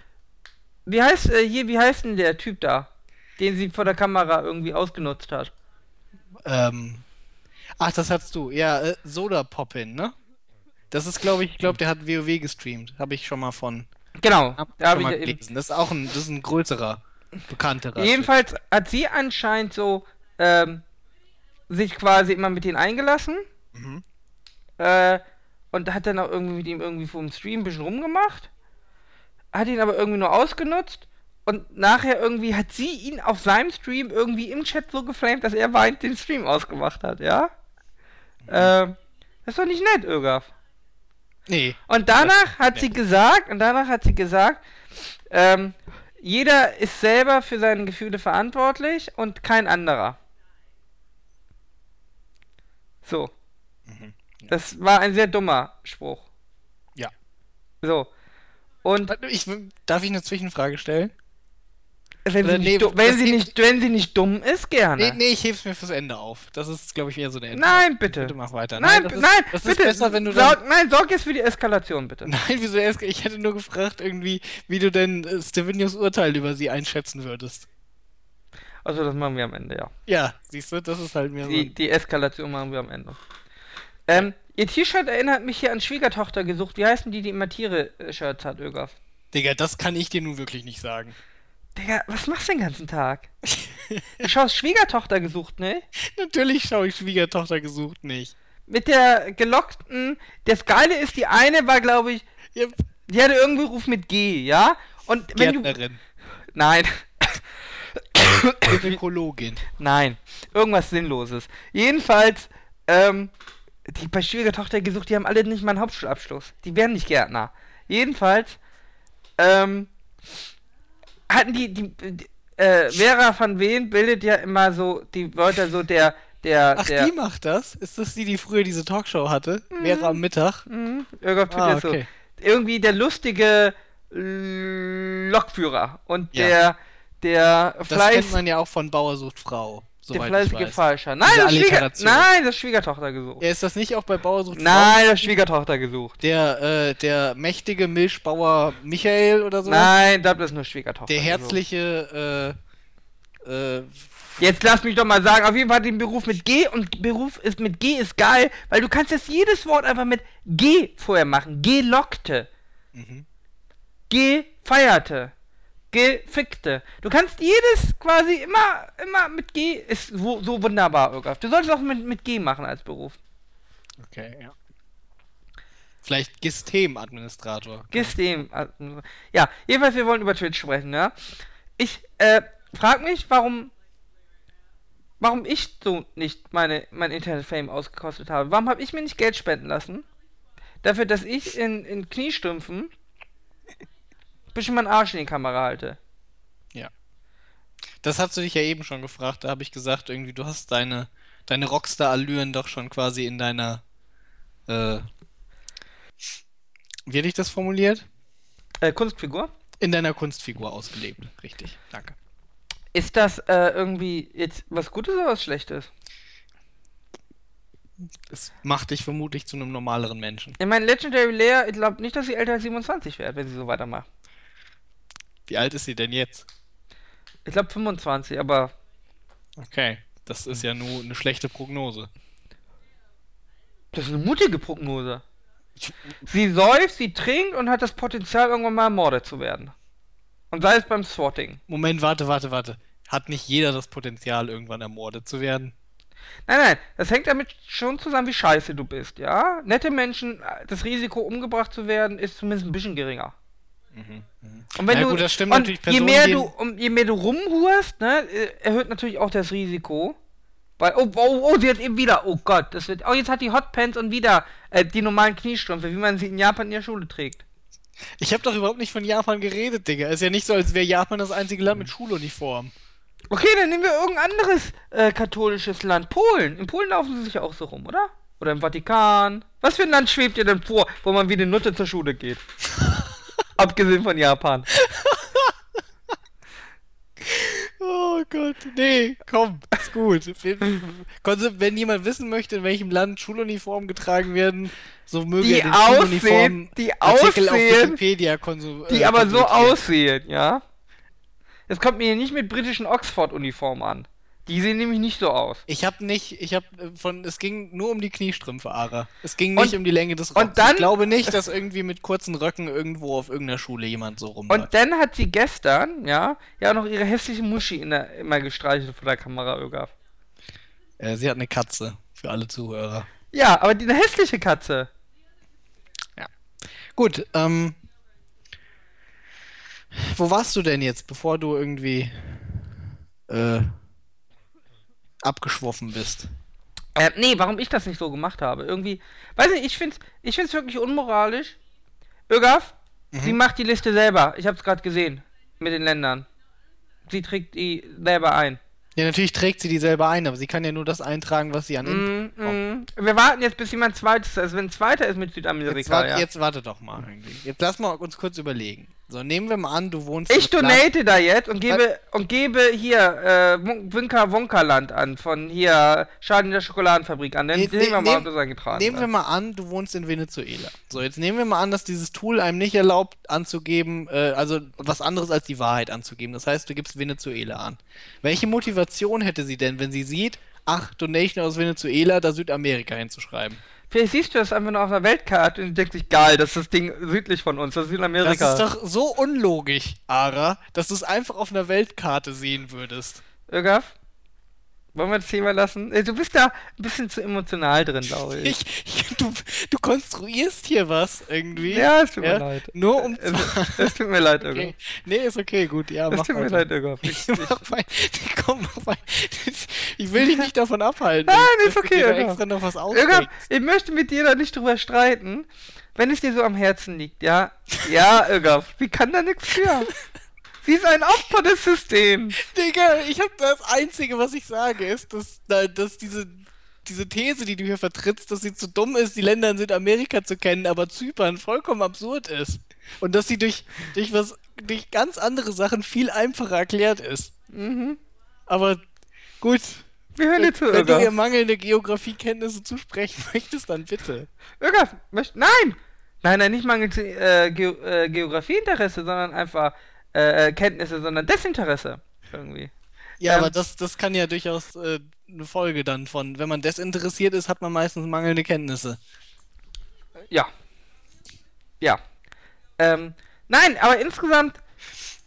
wie heißt, äh, hier, wie heißt denn der Typ da, den sie vor der Kamera irgendwie ausgenutzt hat? Ähm. Ach, das hast du. Ja, äh, Soda Poppin, ne? Das ist, glaube ich, ich glaube, der hat WoW gestreamt. Habe ich schon mal von. Genau, da habe ich mal gelesen. Das ist auch ein, das ist ein größerer, bekannterer. Jedenfalls hat sie anscheinend so, ähm, sich quasi immer mit denen eingelassen. Mhm. Äh, und hat dann auch irgendwie mit ihm irgendwie vor dem Stream ein bisschen rumgemacht. Hat ihn aber irgendwie nur ausgenutzt. Und nachher irgendwie hat sie ihn auf seinem Stream irgendwie im Chat so geflamed, dass er weint den Stream ausgemacht hat, ja? Ähm, das ist doch nicht nett, Ögaf. Nee. Und danach hat sie gesagt, und danach hat sie gesagt, ähm, jeder ist selber für seine Gefühle verantwortlich und kein anderer. So. Mhm. Das war ein sehr dummer Spruch. Ja. So. Und darf ich eine Zwischenfrage stellen? Wenn, sie nicht, nee, du- wenn, sie nicht, wenn sie nicht dumm ist, gerne. Nee, nee, ich heb's mir fürs Ende auf. Das ist, glaube ich, eher so der Ende. Nein, bitte. Bitte mach weiter. Nein, das b- ist, nein, das bitte. ist besser, wenn du dann sorg, nein, sorg jetzt für die Eskalation, bitte. Nein, wieso? Ich hätte nur gefragt, irgendwie, wie du denn äh, Stevenius Urteil über sie einschätzen würdest. Also, das machen wir am Ende, ja. Ja, siehst du, das ist halt mir Die, so. die Eskalation machen wir am Ende. Ähm, ihr T-Shirt erinnert mich hier an Schwiegertochter gesucht. Wie heißen die, die immer Tiere-Shirts hat, Ögaf? Digga, das kann ich dir nun wirklich nicht sagen. Digga, was machst du den ganzen Tag? Du schaust Schwiegertochter gesucht, ne? Natürlich schaue ich Schwiegertochter gesucht nicht. Mit der gelockten. Das Geile ist, die eine war, glaube ich, Ja, die hatte irgendwie Ruf mit G, ja? Und wenn du. Gärtnerin, Nein. Gynäkologin. Nein. Irgendwas Sinnloses. Jedenfalls, ähm, die bei Schwiegertochter gesucht, die haben alle nicht mal einen Hauptschulabschluss. Die werden nicht Gärtner. Jedenfalls, ähm, hatten die, die, die äh, Vera van Ween bildet ja immer so die Wörter so der, der, Ach, der. die macht das? Ist das die, die früher diese Talkshow hatte? Wäre am Mittag? Mhm, Ah, das so. okay. Irgendwie der lustige Lokführer und Ja. der, der Das Fleiß, kennt man ja auch von Bauer sucht Frau. Der fleißige. Falscher. Nein, das Schwieger. Nein, das Schwiegertochter gesucht. Ja, ist das nicht auch bei Bauer sucht Frau? Nein, das Schwiegertochter gesucht. Der, äh, der mächtige Milchbauer Michael oder so? Nein, das ist nur Schwiegertochter. Der gesucht. herzliche, äh, äh, Jetzt lass mich doch mal sagen, auf jeden Fall den Beruf mit G und Beruf ist mit G ist geil, weil du kannst jetzt jedes Wort einfach mit G vorher machen. Gelockte, mhm. gefeierte, gefickte. Du kannst jedes quasi immer, immer mit G, ist so, so wunderbar, Irgaf. Du solltest auch mit, mit G machen als Beruf. okay, ja. Vielleicht Systemadministrator. System. Ja, jedenfalls, wir wollen über Twitch sprechen, ja. Ich, äh, frag mich, warum, warum ich so nicht meine, mein Internet-Fame ausgekostet habe. Warum habe ich mir nicht Geld spenden lassen? Dafür, dass ich in, in Kniestümpfen bisschen meinen Arsch in die Kamera halte. Das hast du dich ja eben schon gefragt. Da habe ich gesagt, irgendwie, du hast deine, deine Rockstar-Allüren doch schon quasi in deiner. Äh, wie hätte ich das formuliert? Äh, Kunstfigur? In deiner Kunstfigur ausgelebt. Richtig. Danke. Ist das äh, irgendwie jetzt was Gutes oder was Schlechtes? Es macht dich vermutlich zu einem normaleren Menschen. Ich meine, Legendary Leia, ich glaube nicht, dass sie älter als 27 wird, wenn sie so weitermacht. Wie alt ist sie denn jetzt? Ich glaube 25, aber. Okay, das ist ja nur eine schlechte Prognose. Das ist eine mutige Prognose. Sie säuft, sie trinkt und hat das Potenzial, irgendwann mal ermordet zu werden. Und sei es beim Swatting. Moment, warte, warte, warte. Hat nicht jeder das Potenzial, irgendwann ermordet zu werden? Nein, nein, das hängt damit schon zusammen, wie scheiße du bist, ja? Nette Menschen, das Risiko, umgebracht zu werden, ist zumindest ein bisschen geringer. Mhm, mhm. Und wenn Ja, du, gut, das stimmt und natürlich. je Personen, mehr du, um, je mehr du rumhurst, ne, äh, erhöht natürlich auch das Risiko. Weil, oh, oh, oh, sie hat eben wieder, oh Gott, das wird, oh, jetzt hat die Hotpants und wieder äh, die normalen Kniestrümpfe, wie man sie in Japan in der Schule trägt. Ich habe doch überhaupt nicht von Japan geredet, Digga. Ist ja nicht so, als wäre Japan das einzige Land mit Schuluniform. Okay, dann nehmen wir irgendein anderes äh, katholisches Land. Polen. In Polen laufen sie sich auch so rum, oder? Oder im Vatikan. Was für ein Land schwebt dir denn vor, wo man wie eine Nutte zur Schule geht? Abgesehen von Japan. Oh Gott, nee, komm, ist gut. Wenn jemand wissen möchte, in welchem Land Schuluniformen getragen werden, so möge Die er den aussehen, die Artikel auf aussehen, Wikipedia konsum die äh, aber so aussehen, ja? Es kommt mir hier nicht mit britischen Oxford-Uniformen an. Die sehen nämlich nicht so aus. Ich habe nicht, ich habe von, es ging nur um die Kniestrümpfe, Ara. Es ging nicht Und- um die Länge des und Rocks. dann- ich glaube nicht, dass irgendwie mit kurzen Röcken irgendwo auf irgendeiner Schule jemand so rumläuft. Und dann hat sie gestern, ja, ja noch ihre hässliche Muschi in der, immer gestreichelt vor der Kamera, Ögaf. Äh, sie hat eine Katze, für alle Zuhörer. Ja, aber die eine hässliche Katze. Gut, ähm. Wo warst du denn jetzt, bevor du irgendwie äh, abgeschwoffen bist? Äh, nee, warum ich das nicht so gemacht habe. Irgendwie, weiß nicht, ich find's, ich find's wirklich unmoralisch. Ögaf, sie macht die Liste selber. Ich hab's gerade gesehen. Mit den Ländern. Sie trägt die selber ein. Ja, natürlich trägt sie die selber ein, aber sie kann ja nur das eintragen, was sie an Mm, mm. Wir warten jetzt, bis jemand zweites ist. Also wenn ein zweiter ist mit Jetzt, Südamerika, warte, ja. jetzt warte doch mal irgendwie. Jetzt lass mal uns kurz überlegen. So, nehmen wir mal an, du wohnst Ich donate da jetzt und gebe und gebe hier äh, Won- Winka Wonka Land an von hier Schaden der Schokoladenfabrik an. Dann Nee, nehmen wir nee, mal, nehm- ob das eingetragen Nehmen wir mal an, du wohnst in Venezuela. So, jetzt nehmen wir mal an, dass dieses Tool einem nicht erlaubt anzugeben, äh, also was anderes als die Wahrheit anzugeben. Das heißt, du gibst Venezuela an. Welche Motivation hätte sie denn, wenn sie sieht, ach, Donation aus Venezuela, da Südamerika hinzuschreiben? Vielleicht siehst du das einfach nur auf einer Weltkarte und denkst dich, geil, das ist das Ding südlich von uns, das ist Das Südamerika. ist doch so unlogisch, Ara, dass du es einfach auf einer Weltkarte sehen würdest. Ögaf? Wollen wir das Thema lassen? Äh, Du bist da ein bisschen zu emotional drin, glaube ich. Ich, ich, du, du konstruierst hier was irgendwie. Ja, es tut mir Ja, leid. Nur um Es, zu. es tut mir leid. Okay. Nee, ist okay, gut. Ja, Es tut mir weiter. leid, Ögaf. Ich, ich, weiter. Komm, weiter. Ich will dich nicht davon abhalten. Nein, dass ist okay, extra noch was ausdenkst. ich möchte mit dir da nicht drüber streiten, wenn es dir so am Herzen liegt, ja? Ja, Ögaf, sie kann da nichts für. Sie ist ein Opfer des Systems. Digga, ich hab das Einzige, was ich sage, ist, dass, dass diese, diese These, die du hier vertrittst, dass sie zu dumm ist, die Länder in Südamerika zu kennen, aber Zypern vollkommen absurd ist. Und dass sie durch, durch was, durch ganz andere Sachen viel einfacher erklärt ist. Mhm. Aber gut, Wir hören dir wenn, zu, wenn du ihr mangelnde Geografiekenntnisse zusprechen möchtest, dann bitte. Ögaf, möcht, nein! Nein, nein, nicht mangels äh, Ge äh, Geografieinteresse, sondern einfach äh, Kenntnisse, sondern Desinteresse. Irgendwie. Ja, Ähm, aber das, das kann ja durchaus äh, eine Folge dann von, wenn man desinteressiert ist, hat man meistens mangelnde Kenntnisse. Ja. Ja. Ähm, nein, aber insgesamt,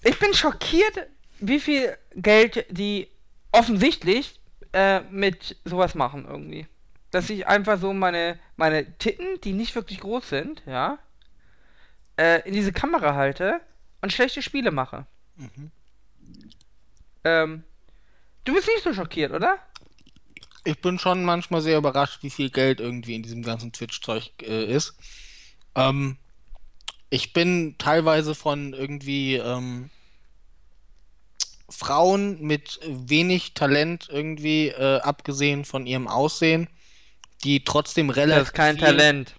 ich bin schockiert, wie viel Geld die offensichtlich äh, mit sowas machen irgendwie. Dass ich einfach so meine, meine Titten, die nicht wirklich groß sind, ja, äh, in diese Kamera halte und schlechte Spiele mache. Mhm. Ähm, du bist nicht so schockiert, oder? Ich bin schon manchmal sehr überrascht, wie viel Geld irgendwie in diesem ganzen Twitch-Zeug äh, ist. Ähm, ich bin teilweise von irgendwie ähm, Frauen mit wenig Talent irgendwie, äh, abgesehen von ihrem Aussehen, die trotzdem relativ. Das ist kein Talent.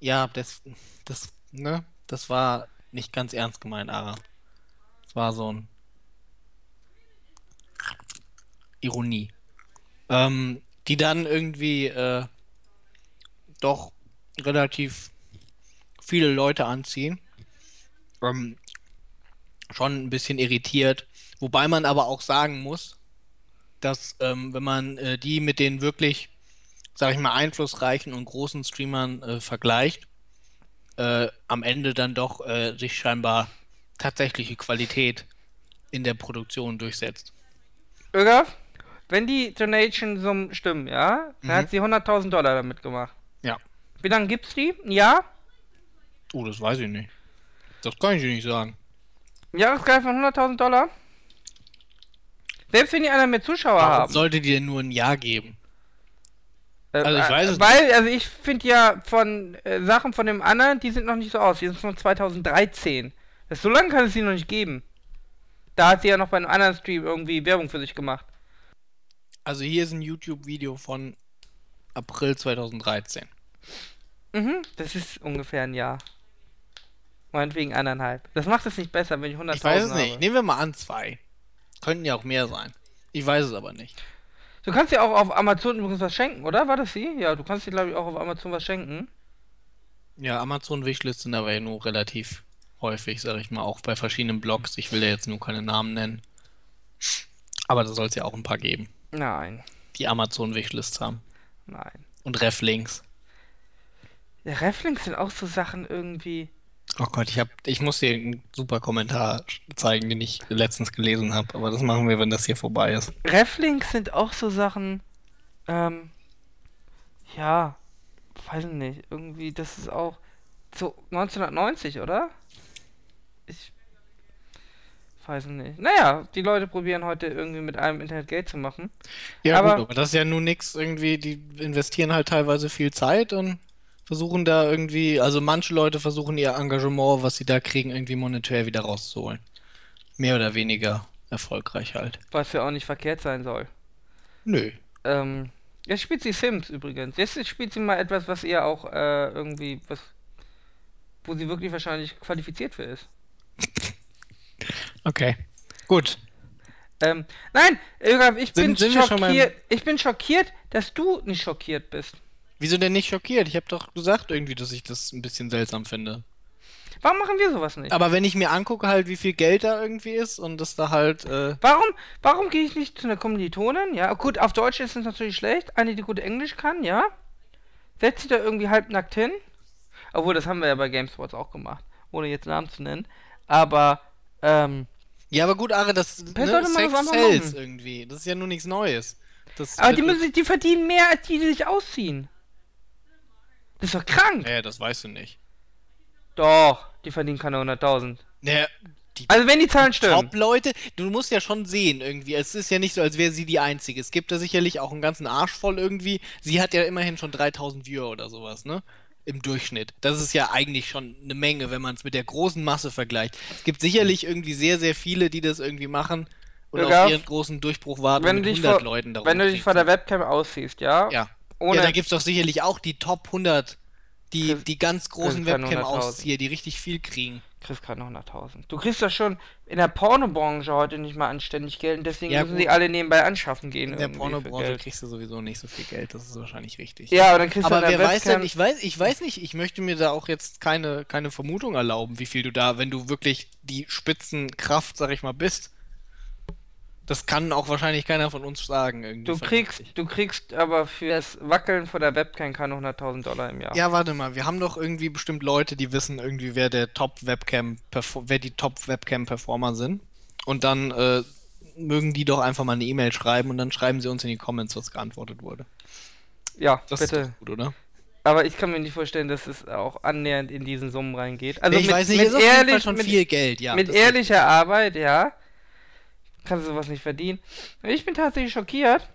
Ja, das, das, ne, das war nicht ganz ernst gemeint, Ara. Das war so ein Ironie. Ähm, die dann irgendwie äh, doch relativ viele Leute anziehen. Ähm, schon ein bisschen irritiert. Wobei man aber auch sagen muss, dass ähm, wenn man äh, die mit den wirklich, sag ich mal, einflussreichen und großen Streamern äh, vergleicht, äh, am Ende dann doch äh, sich scheinbar tatsächliche Qualität in der Produktion durchsetzt. Ögaf, wenn die Donation-Summen stimmen, ja, dann Mhm. hat sie 100.000 Dollar damit gemacht. Ja. Wie lange gibt's die? Ein Jahr? Oh, das weiß ich nicht. Das kann ich dir nicht sagen. Ein Jahresgehalt von 100.000 Dollar? Selbst wenn die einer mehr Zuschauer Warum haben. sollte denn nur ein Jahr geben? Äh, also ich weiß es Weil, also ich finde ja von äh, Sachen von dem anderen, die sind noch nicht so aus. Die sind von 2013. Das, so lange kann es sie noch nicht geben. Da hat sie ja noch bei einem anderen Stream irgendwie Werbung für sich gemacht. Also hier ist ein YouTube-Video von April 2013. Mhm, das ist ungefähr ein Jahr. Meinetwegen eineinhalb. Das macht es nicht besser, wenn ich 100.000 Ich weiß es nicht. Nehmen wir mal an zwei. Könnten ja auch mehr sein. Ich weiß es aber nicht. Du kannst ja auch auf Amazon übrigens was schenken, oder? War das sie? Ja, du kannst dir, glaube ich, auch auf Amazon was schenken. Ja, Amazon-Wishlist sind aber ja nur relativ häufig, sag ich mal, auch bei verschiedenen Blogs. Ich will ja jetzt nur keine Namen nennen. Aber da soll es ja auch ein paar geben, Nein, die Amazon-Wishlists haben. nein. Und Reflinks. Ja, Reflinks sind auch so Sachen irgendwie. Oh Gott, ich hab, ich muss dir einen super Kommentar zeigen, den ich letztens gelesen habe. Aber das machen wir, wenn das hier vorbei ist. Reflinks sind auch so Sachen. Ähm. Ja, weiß nicht. Irgendwie, das ist auch so 1990, oder? Ich weiß nicht. Naja, die Leute probieren heute irgendwie mit einem Internet Geld zu machen. Ja, Aber- gut, aber das ist ja nun nix irgendwie, die investieren halt teilweise viel Zeit und versuchen da irgendwie, also manche Leute versuchen ihr Engagement, was sie da kriegen, irgendwie monetär wieder rauszuholen. Mehr oder weniger erfolgreich halt. Was ja auch nicht verkehrt sein soll. Nö. Ähm, jetzt spielt sie Sims übrigens. Jetzt spielt sie mal etwas, was ihr auch äh, irgendwie, was, wo sie wirklich wahrscheinlich qualifiziert für ist. Okay. Gut. Ähm, nein, ich bin Sind- sind schockiert. Ich bin schockiert, dass du nicht schockiert bist. Wieso denn nicht schockiert? Ich habe doch gesagt irgendwie, dass ich das ein bisschen seltsam finde. Warum machen wir sowas nicht? Aber wenn ich mir angucke halt, wie viel Geld da irgendwie ist und das da halt, äh, Warum, warum gehe ich nicht zu einer Kommilitonin? Ja, gut, auf Deutsch ist es natürlich schlecht. Eine, die gut Englisch kann, ja. Setzt sie da irgendwie halbnackt hin. Obwohl, das haben wir ja bei GameSpots auch gemacht. Ohne jetzt Namen zu nennen. Aber, ähm, ja, aber gut, Are, das, ne, Sex sells irgendwie. Das ist ja nur nichts Neues. Das aber die, müssen, die verdienen mehr, als die, die sich ausziehen. Das ist doch krank. Naja, das weißt du nicht. Doch, die verdienen keine 100.000. Naja, die Also, wenn die Zahlen stimmen. Top-Leute, du musst ja schon sehen irgendwie. Es ist ja nicht so, als wäre sie die Einzige. Es gibt da sicherlich auch einen ganzen Arsch voll irgendwie. Sie hat ja immerhin schon 3000 Viewer oder sowas, ne? Im Durchschnitt. Das ist ja eigentlich schon eine Menge, wenn man es mit der großen Masse vergleicht. Es gibt sicherlich irgendwie sehr, sehr viele, die das irgendwie machen und Sogar auf ihren großen Durchbruch warten wenn mit dich 100 vor, Leuten darum wenn du dich vor der Webcam ausziehst, ja? Ja. Ohne, ja, da gibt es doch sicherlich auch die Top 100, die, Chris- die ganz großen Chris kann 100.000. Webcam-Auszieher, die richtig viel kriegen. kriegst keine 100.000. Du kriegst doch schon in der Pornobranche heute nicht mal anständig Geld und deswegen Ja, müssen sie alle nebenbei anschaffen gehen. In der Pornobranche kriegst du sowieso nicht so viel Geld, das ist wahrscheinlich richtig. Ja, aber dann kriegst du Aber an wer der weiß Webcam... denn, ich weiß, ich weiß nicht, ich möchte mir da auch jetzt keine, keine Vermutung erlauben, wie viel du da, wenn du wirklich die Spitzenkraft, sag ich mal, bist. Das kann auch wahrscheinlich keiner von uns sagen. Irgendwie Du kriegst, vernünftig. du kriegst aber für das Wackeln vor der Webcam keine 100.000 Dollar im Jahr. Ja, warte mal, wir haben doch irgendwie bestimmt Leute, die wissen irgendwie, wer der Top-Webcam, wer die Top-Webcam-Performer sind. Und dann äh, mögen die doch einfach mal eine E-Mail schreiben und dann schreiben sie uns in die Comments, was geantwortet wurde. Ja, Das ist bitte. doch gut, oder? Aber ich kann mir nicht vorstellen, dass es auch annähernd in diesen Summen reingeht. Also ich mit, weiß nicht, mit, ist ehrlich, schon mit, viel Geld, ja. mit ehrlicher Arbeit, ja, kannst du sowas nicht verdienen. Ich bin tatsächlich schockiert.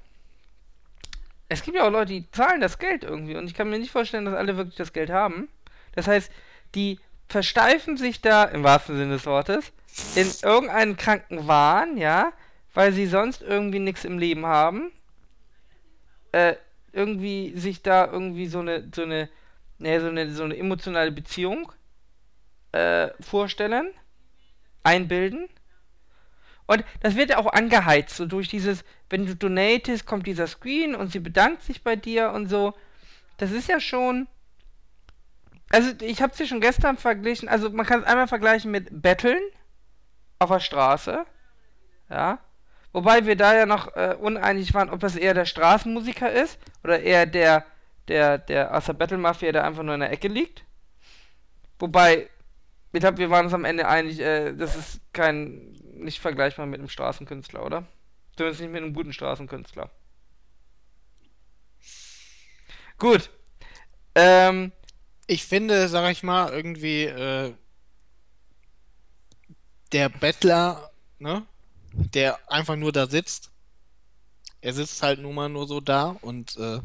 Es gibt ja auch Leute, die zahlen das Geld irgendwie und ich kann mir nicht vorstellen, dass alle wirklich das Geld haben. Das heißt, die versteifen sich da, im wahrsten Sinne des Wortes, in irgendeinen kranken Wahn, ja, weil sie sonst irgendwie nichts im Leben haben, äh, irgendwie sich da irgendwie so eine, so eine, ne, so eine, so eine emotionale Beziehung äh, vorstellen, einbilden. Und das wird ja auch angeheizt, so durch dieses, wenn du donatest, kommt dieser Screen und sie bedankt sich bei dir und so. Das ist ja schon. Also, ich habe sie schon gestern verglichen. Also, man kann es einmal vergleichen mit Betteln auf der Straße. Ja. Wobei wir da ja noch äh, uneinig waren, ob das eher der Straßenmusiker ist oder eher der, der, der aus der Battle Mafia, der einfach nur in der Ecke liegt. Wobei, ich glaube, wir waren uns am Ende einig, äh, das ist kein, nicht vergleichbar mit einem Straßenkünstler, oder? Zumindest nicht mit einem guten Straßenkünstler. Gut. Ähm, ich finde, sag ich mal, irgendwie äh, der Bettler, ne, der einfach nur da sitzt. Er sitzt halt nun mal nur so da und äh,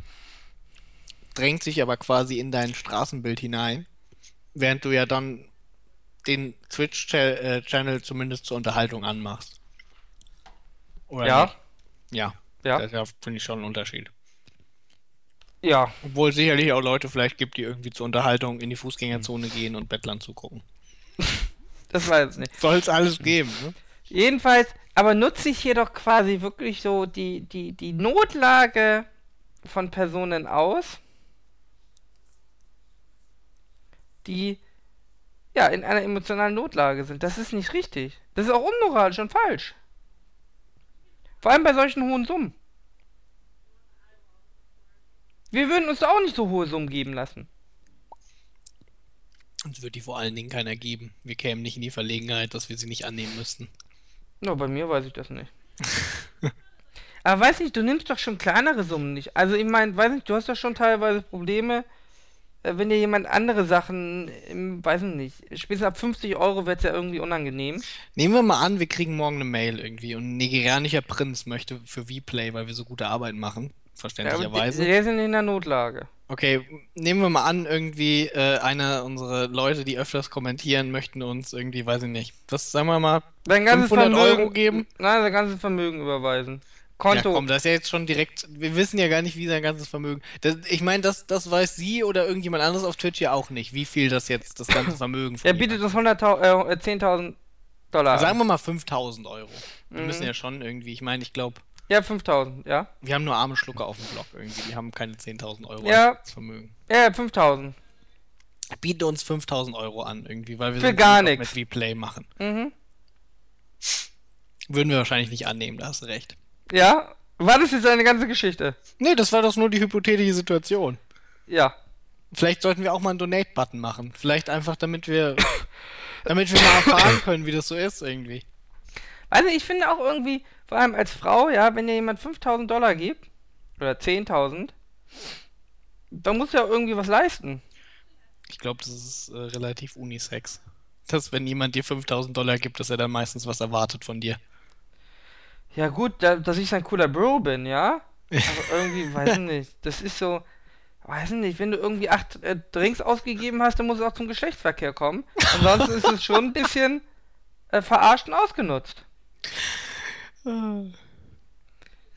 drängt sich aber quasi in dein Straßenbild hinein, während du ja dann den Twitch-Channel zumindest zur Unterhaltung anmachst. Oder ja. Nicht? Ja. Ja. Das finde ich schon einen Unterschied. Ja. Obwohl es sicherlich auch Leute vielleicht gibt, die irgendwie zur Unterhaltung in die Fußgängerzone gehen und Bettlern zugucken. das weiß ich nicht. Soll es alles geben, ne? Jedenfalls, aber nutze ich hier doch quasi wirklich so die, die, die Notlage von Personen aus, die ja in einer emotionalen Notlage sind. Das ist nicht richtig. Das ist auch unmoralisch und falsch. Vor allem bei solchen hohen Summen. Wir würden uns da auch nicht so hohe Summen geben lassen. Uns wird die vor allen Dingen keiner geben. Wir kämen nicht in die Verlegenheit, dass wir sie nicht annehmen müssten. Na, bei mir weiß ich das nicht. Aber weiß nicht, du nimmst doch schon kleinere Summen nicht. Also ich meine, weiß nicht, du hast doch schon teilweise Probleme, wenn dir jemand andere Sachen, im, weiß nicht, spätestens ab 50 Euro wird es ja irgendwie unangenehm. Nehmen wir mal an, wir kriegen morgen eine Mail irgendwie und ein nigerianischer Prinz möchte für Vplay, weil wir so gute Arbeit machen, verständlicherweise. Ja, der sind in der Notlage. Okay, nehmen wir mal an, irgendwie äh, einer unserer Leute, die öfters kommentieren, möchten uns irgendwie, weiß ich nicht, was sagen wir mal, Dein 500 Vermögen, Euro geben? Nein, sein ganzes Vermögen überweisen. Konto. Ja, komm, das ist ja jetzt schon direkt. Wir wissen ja gar nicht, wie sein ganzes Vermögen. Das, ich meine, das, das weiß sie oder irgendjemand anderes auf Twitch ja auch nicht, wie viel das jetzt das ganze Vermögen Er bietet uns 100.000, äh, 10.000 Dollar. Sagen wir mal 5.000 Euro. Wir mhm. müssen ja schon irgendwie, ich meine, ich glaube. Ja, 5.000, ja. Wir haben nur arme Schlucker auf dem Blog irgendwie. Die haben keine 10.000 Euro ja. als Vermögen. Ja, 5.000. Bieten uns 5.000 Euro an irgendwie, weil wir Für gar nichts mit Replay machen. Mhm. Würden wir wahrscheinlich nicht annehmen, da hast du recht. Ja? War das jetzt eine ganze Geschichte? Nee, das war doch nur die hypothetische Situation. Ja. Vielleicht sollten wir auch mal einen Donate-Button machen. Vielleicht einfach, damit wir, damit wir mal erfahren können, wie das so ist irgendwie. Also ich finde auch irgendwie, vor allem als Frau, ja, wenn dir jemand 5000 Dollar gibt, oder 10.000, dann muss ja irgendwie was leisten. Ich glaube, das ist äh, relativ unisex. Dass wenn jemand dir 5000 Dollar gibt, dass er dann meistens was erwartet von dir. Ja gut, da, dass ich ein cooler Bro bin, ja? Aber irgendwie, weiß ich nicht. Das ist so, weiß ich nicht, wenn du irgendwie acht äh, Drinks ausgegeben hast, dann muss es auch zum Geschlechtsverkehr kommen. Ansonsten ist es schon ein bisschen äh, verarscht und ausgenutzt.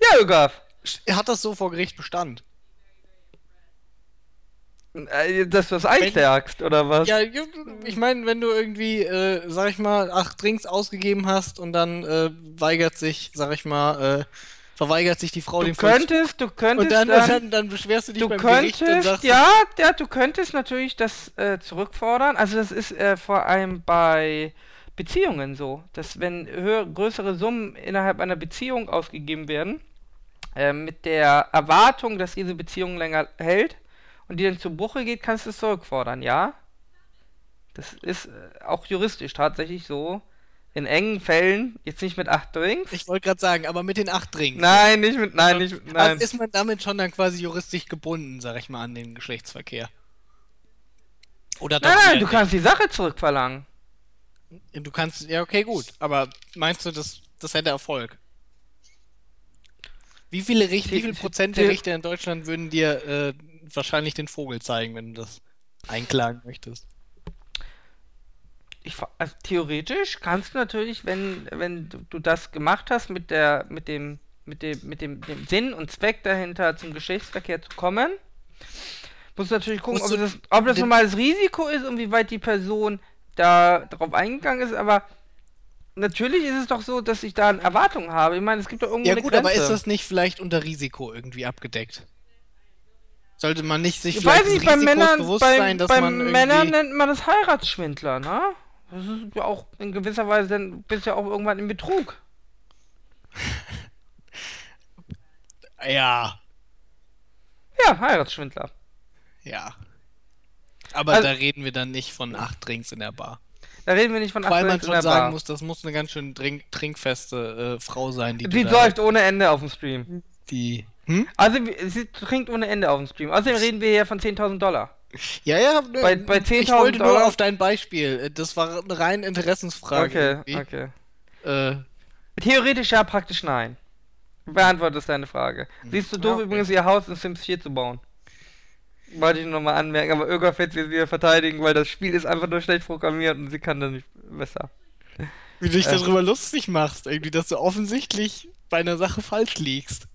ja, Ögaf. Hat das so vor Gericht Bestand? Äh, dass du das einklagst, oder was? Ja, ich meine, wenn du irgendwie, äh, sag ich mal, acht Drinks ausgegeben hast und dann äh, weigert sich, sag ich mal, äh, verweigert sich die Frau du dem könntest, Du könntest, und dann, dann, dann, dann beschwerst du dich du beim könntest, Gericht und sagst... Ja, ja, du könntest natürlich das äh, zurückfordern. Also das ist äh, vor allem bei Beziehungen so, dass wenn höher, größere Summen innerhalb einer Beziehung ausgegeben werden, äh, mit der Erwartung, dass diese Beziehung länger hält, und die dann zu Bruche geht, kannst du es zurückfordern, ja? Das ist äh, auch juristisch tatsächlich so. In engen Fällen, jetzt nicht mit acht Drinks. Ich wollte gerade sagen, aber mit den acht Drinks. Nein, nicht mit, nein, nicht mit, nein. Also ist man damit schon dann quasi juristisch gebunden, sag ich mal, an den Geschlechtsverkehr. Oder doch Nein, nein, du nicht. kannst die Sache zurückverlangen. Du kannst, ja, okay, gut. Aber meinst du, das, das hätte Erfolg? Wie viele, Richt wie viel Prozent der Richter in Deutschland würden dir äh, wahrscheinlich den Vogel zeigen, wenn du das einklagen möchtest. ich, also theoretisch kannst du natürlich, wenn, wenn du das gemacht hast mit der, mit dem, mit dem, mit dem, dem Sinn und Zweck dahinter zum Geschlechtsverkehr zu kommen, musst du natürlich gucken, ob das, ob das normales Risiko ist und wie weit die Person da drauf eingegangen ist, aber natürlich ist es doch so, dass ich da Erwartungen habe. Ich meine, es gibt doch irgendwo Ja gut, aber ist das nicht vielleicht unter Risiko irgendwie abgedeckt? Sollte man nicht sich ich vielleicht nicht, bei Männern, bewusst bei, sein, dass bei man irgendwie... Männern nennt man das Heiratsschwindler, ne? Das ist ja auch in gewisser Weise, dann bist du ja auch irgendwann im Betrug. ja, Ja, Heiratsschwindler. ja. Aber Also- da reden wir dann nicht von acht Drinks in der Bar. Da reden wir nicht von Weil man Abstinenz in schon der sagen Bar. muss, das muss eine ganz schön trink trinkfeste äh, Frau sein, die, Die läuft ohne Ende auf dem Stream. die... Hm? Also, sie trinkt ohne Ende auf dem Stream. Außerdem reden wir hier von 10.000 Dollar. Ja, ja, nö, Bei- bei ich 10.000 wollte nur Dollar- auf dein Beispiel. Das war eine rein Interessensfrage. Okay, okay. okay. Äh, Theoretisch ja, praktisch nein. Beantwortest deine Frage. Siehst du doof okay. übrigens ihr Haus in Sims 4 zu bauen. Wollte ich nur mal anmerken, aber Irga wird sie wieder verteidigen, weil das Spiel ist einfach nur schlecht programmiert und sie kann dann nicht besser. wie du dich Äh. darüber lustig machst, irgendwie, dass du offensichtlich bei einer Sache falsch liegst.